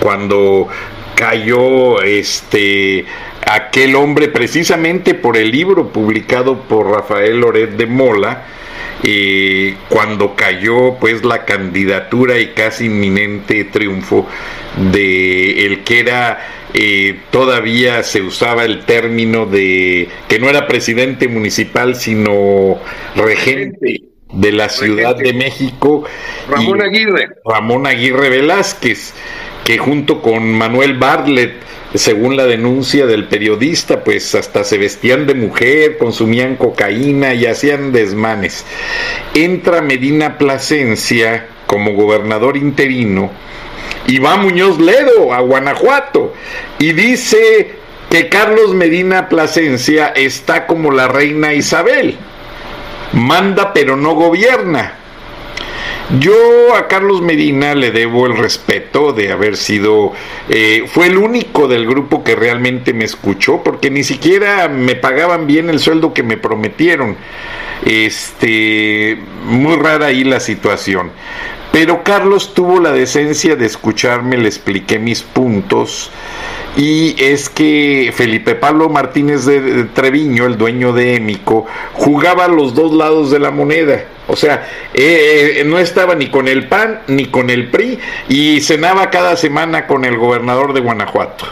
cuando cayó este aquel hombre precisamente por el libro publicado por Rafael Loret de Mola eh, cuando cayó pues la candidatura y casi inminente triunfo de el que era eh, todavía se usaba el término de que no era presidente municipal sino regente de la Ciudad de México Ramón Aguirre. Ramón Aguirre Velázquez que junto con Manuel Bartlett según la denuncia del periodista, pues hasta se vestían de mujer, consumían cocaína y hacían desmanes. Entra Medina Plasencia como gobernador interino y va Muñoz Ledo a Guanajuato y dice que Carlos Medina Plasencia está como la reina Isabel, manda pero no gobierna. Yo a Carlos Medina le debo el respeto de haber sido, eh, fue el único del grupo que realmente me escuchó, porque ni siquiera me pagaban bien el sueldo que me prometieron. Este, muy rara ahí la situación. Pero Carlos tuvo la decencia de escucharme, le expliqué mis puntos y es que Felipe Pablo Martínez de Treviño, el dueño de Émico, jugaba los dos lados de la moneda. O sea, eh, eh, no estaba ni con el PAN ni con el PRI y cenaba cada semana con el gobernador de Guanajuato.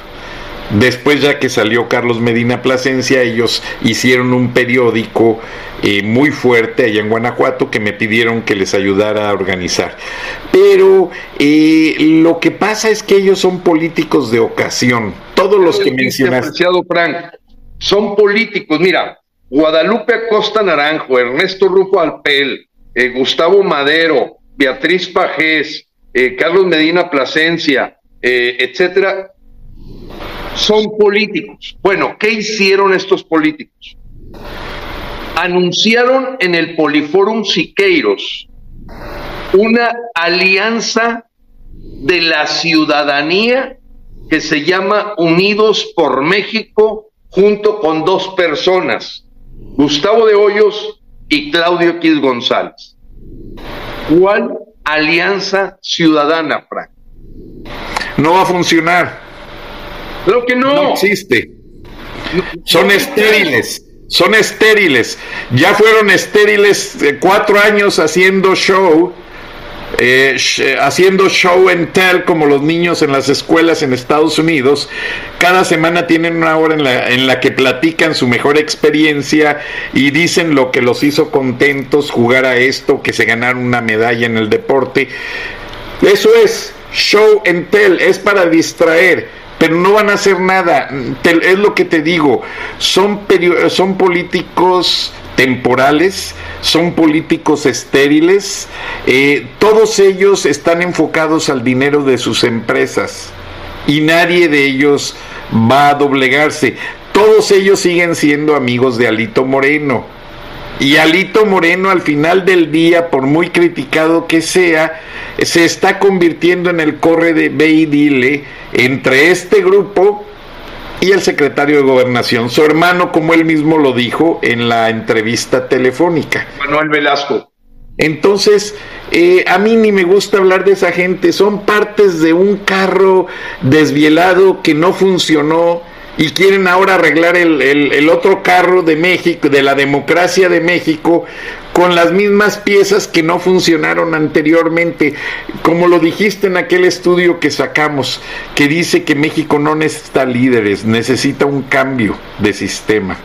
Después ya que salió Carlos Medina Plasencia, ellos hicieron un periódico eh, muy fuerte allá en Guanajuato que me pidieron que les ayudara a organizar. Pero eh, lo que pasa es que ellos son políticos de ocasión. Todos los que mencionaste. Frank, son políticos. Mira, Guadalupe Acosta Naranjo, Ernesto Rufo Alpel, eh, Gustavo Madero, Beatriz Pajés, Carlos Medina Plasencia, etcétera, son políticos. Bueno, ¿qué hicieron estos políticos? Anunciaron en el Poliforum Siqueiros una alianza de la ciudadanía que se llama Unidos por México junto con dos personas, Gustavo de Hoyos y Claudio X González. ¿Cuál alianza ciudadana, Frank? No va a funcionar. Creo que no. No existe. Son estériles. Son estériles. Ya fueron estériles eh, cuatro años haciendo show. Eh, haciendo show and tell como los niños en las escuelas en Estados Unidos. Cada semana tienen una hora en la, en la que platican su mejor experiencia y dicen lo que los hizo contentos jugar a esto, que se ganaron una medalla en el deporte. Eso es show and tell, es para distraer pero no van a hacer nada. es lo que te digo. Son, son políticos temporales, son políticos estériles, eh, todos ellos están enfocados al dinero de sus empresas y nadie de ellos va a doblegarse. Todos ellos siguen siendo amigos de Alito Moreno. Y Alito Moreno al final del día, por muy criticado que sea, se está convirtiendo en el corre de ve y dile entre este grupo y el secretario de Gobernación, su hermano, como él mismo lo dijo en la entrevista telefónica. Manuel Velasco. Entonces, eh, a mí ni me gusta hablar de esa gente, son partes de un carro desvielado que no funcionó y quieren ahora arreglar el, el, otro carro de México, de la democracia de México, con las mismas piezas que no funcionaron anteriormente, como lo dijiste en aquel estudio que sacamos, que dice que México no necesita líderes, necesita un cambio de sistema.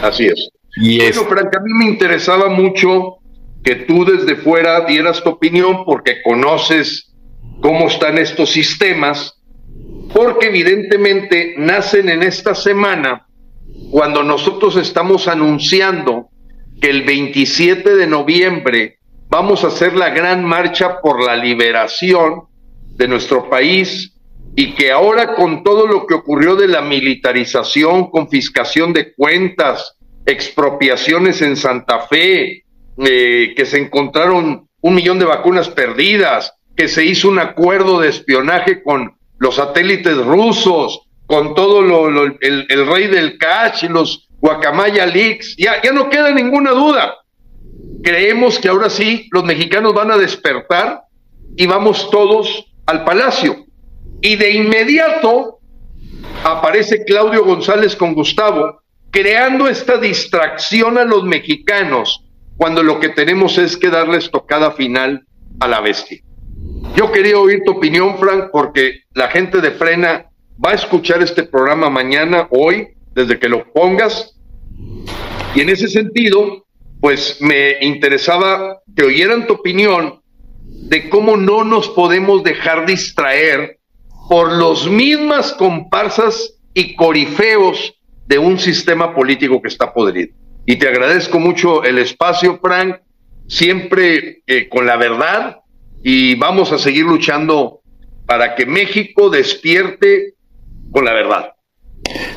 Así es. Y bueno, Frank, a mí me interesaba mucho que tú desde fuera dieras tu opinión porque conoces cómo están estos sistemas porque evidentemente nacen en esta semana cuando nosotros estamos anunciando que el 27 de noviembre vamos a hacer la gran marcha por la liberación de nuestro país y que ahora con todo lo que ocurrió de la militarización, confiscación de cuentas, expropiaciones en Santa Fe, eh, que se encontraron un millón de vacunas perdidas, que se hizo un acuerdo de espionaje con los satélites rusos, con todo lo, el, rey del cash los guacamaya leaks, ya, ya no queda ninguna duda. Creemos que ahora sí los mexicanos van a despertar y vamos todos al palacio. Y de inmediato aparece Claudio González con Gustavo, creando esta distracción a los mexicanos, cuando lo que tenemos es que darles tocada final a la bestia. Yo quería oír tu opinión, Frank, porque la gente de Frena va a escuchar este programa mañana, hoy, desde que lo pongas. Y en ese sentido, pues me interesaba que oyeran tu opinión de cómo no nos podemos dejar distraer por los mismas comparsas y corifeos de un sistema político que está podrido. Y te agradezco mucho el espacio, Frank, siempre eh, con la verdad, y vamos a seguir luchando para que México despierte con la verdad.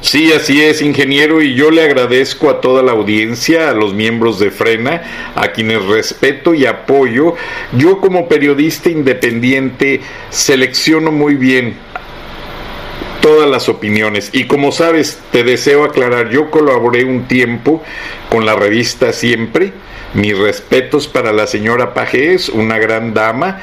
Sí, así es, ingeniero, y yo le agradezco a toda la audiencia, a los miembros de Frena, a quienes respeto y apoyo. Yo como periodista independiente selecciono muy bien todas las opiniones y como sabes, te deseo aclarar, yo colaboré un tiempo con la revista Siempre, mis respetos para la señora Pajés, una gran dama,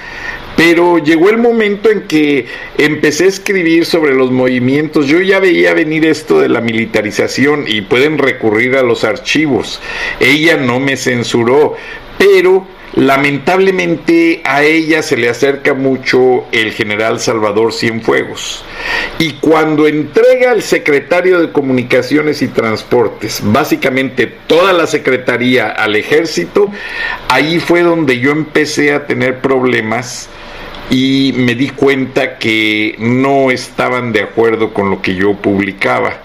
pero llegó el momento en que empecé a escribir sobre los movimientos. Yo ya veía venir esto de la militarización y pueden recurrir a los archivos. Ella no me censuró, pero Lamentablemente a ella se le acerca mucho el general Salvador Cienfuegos y cuando entrega al secretario de Comunicaciones y Transportes, básicamente toda la secretaría al ejército, ahí fue donde yo empecé a tener problemas y me di cuenta que no estaban de acuerdo con lo que yo publicaba.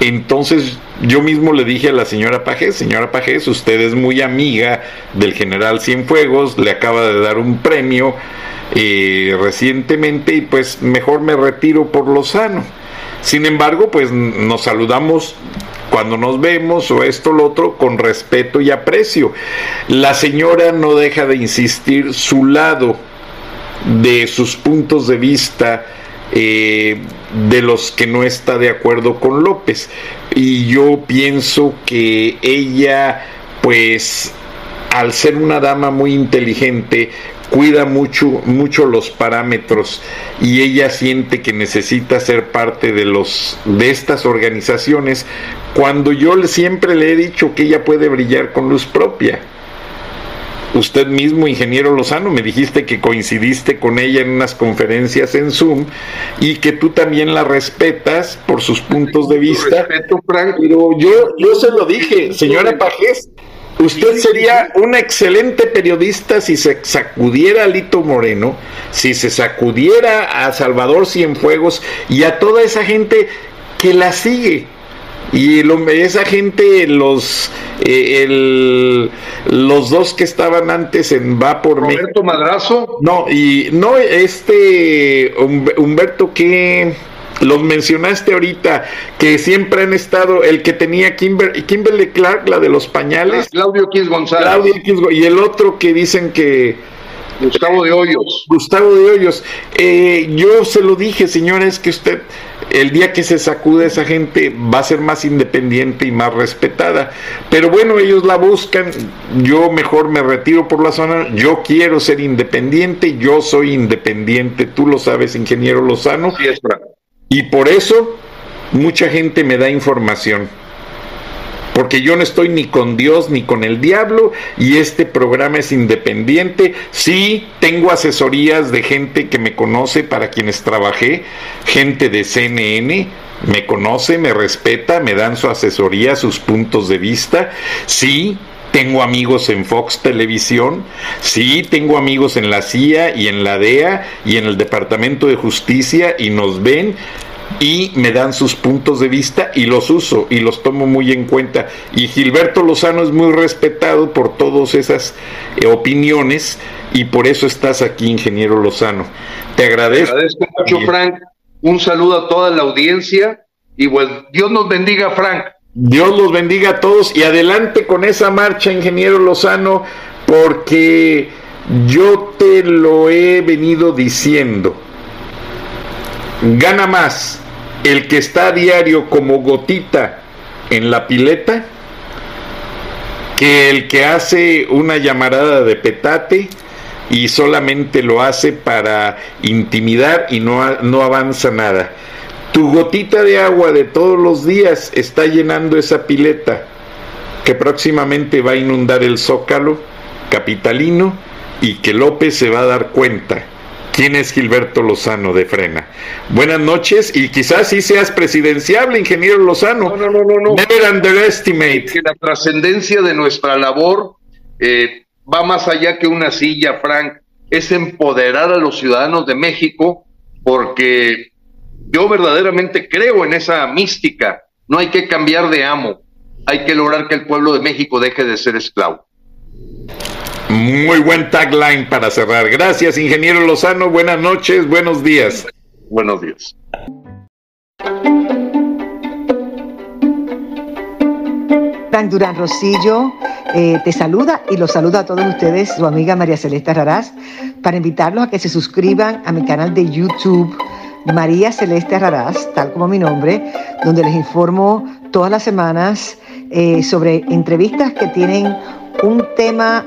Entonces yo mismo le dije a la señora Pajés, señora Pajés, usted es muy amiga del general Cienfuegos, le acaba de dar un premio eh, recientemente y pues mejor me retiro por lo sano. Sin embargo, pues nos saludamos cuando nos vemos o esto o lo otro con respeto y aprecio. La señora no deja de insistir su lado de sus puntos de vista eh, de los que no está de acuerdo con López. Y yo pienso que ella, pues, al ser una dama muy inteligente, cuida mucho, mucho los parámetros y ella siente que necesita ser parte de los de estas organizaciones cuando yo siempre le he dicho que ella puede brillar con luz propia usted mismo, ingeniero Lozano, me dijiste que coincidiste con ella en unas conferencias en Zoom y que tú también la respetas por sus puntos de vista. Respeto, Frank. Pero yo, yo se lo dije, señora Pajés, usted sería una excelente periodista si se sacudiera a Lito Moreno, si se sacudiera a Salvador Cienfuegos y a toda esa gente que la sigue. Y esa gente los eh, el, los dos que estaban antes en Va por Roberto Madrazo. No, y no, este Humberto que los mencionaste ahorita, que siempre han estado, el que tenía Kimber, Kimberly Clark, la de los pañales. Ah, Claudio Quis González. Claudio y el otro que dicen que... Gustavo de Hoyos. Gustavo de Hoyos. Eh, yo se lo dije, señores, que usted, el día que se sacude esa gente, va a ser más independiente y más respetada. Pero bueno, ellos la buscan, yo mejor me retiro por la zona, yo quiero ser independiente, yo soy independiente, tú lo sabes, ingeniero Lozano. Sí, es y por eso mucha gente me da información. Porque yo no estoy ni con Dios ni con el diablo y este programa es independiente. Sí, tengo asesorías de gente que me conoce para quienes trabajé, gente de CNN, me conoce, me respeta, me dan su asesoría, sus puntos de vista. Sí, tengo amigos en Fox Televisión, sí, tengo amigos en la CIA y en la DEA y en el Departamento de Justicia y nos ven y me dan sus puntos de vista y los uso y los tomo muy en cuenta. Y Gilberto Lozano es muy respetado por todas esas eh, opiniones y por eso estás aquí, ingeniero Lozano. Te agradezco. Te agradezco mucho, Frank. Un saludo a toda la audiencia y pues Dios nos bendiga, Frank. Dios los bendiga a todos y adelante con esa marcha, ingeniero Lozano, porque yo te lo he venido diciendo. Gana más el que está a diario como gotita en la pileta que el que hace una llamarada de petate y solamente lo hace para intimidar y no, no avanza nada. Tu gotita de agua de todos los días está llenando esa pileta que próximamente va a inundar el zócalo capitalino y que López se va a dar cuenta quién es Gilberto Lozano de Frena. Buenas noches y quizás sí seas presidenciable, ingeniero Lozano. No, no, no, no. Never underestimate. Que la trascendencia de nuestra labor eh, va más allá que una silla, Frank. Es empoderar a los ciudadanos de México porque yo verdaderamente creo en esa mística. No hay que cambiar de amo. Hay que lograr que el pueblo de México deje de ser esclavo. Muy buen tagline para cerrar. Gracias, ingeniero Lozano. Buenas noches, buenos días. Buenos días. Frank Durán Rosillo eh, te saluda y los saluda a todos ustedes, su amiga María Celeste Raraz, para invitarlos a que se suscriban a mi canal de YouTube María Celeste Raraz, tal como mi nombre, donde les informo todas las semanas eh, sobre entrevistas que tienen un tema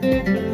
thank you.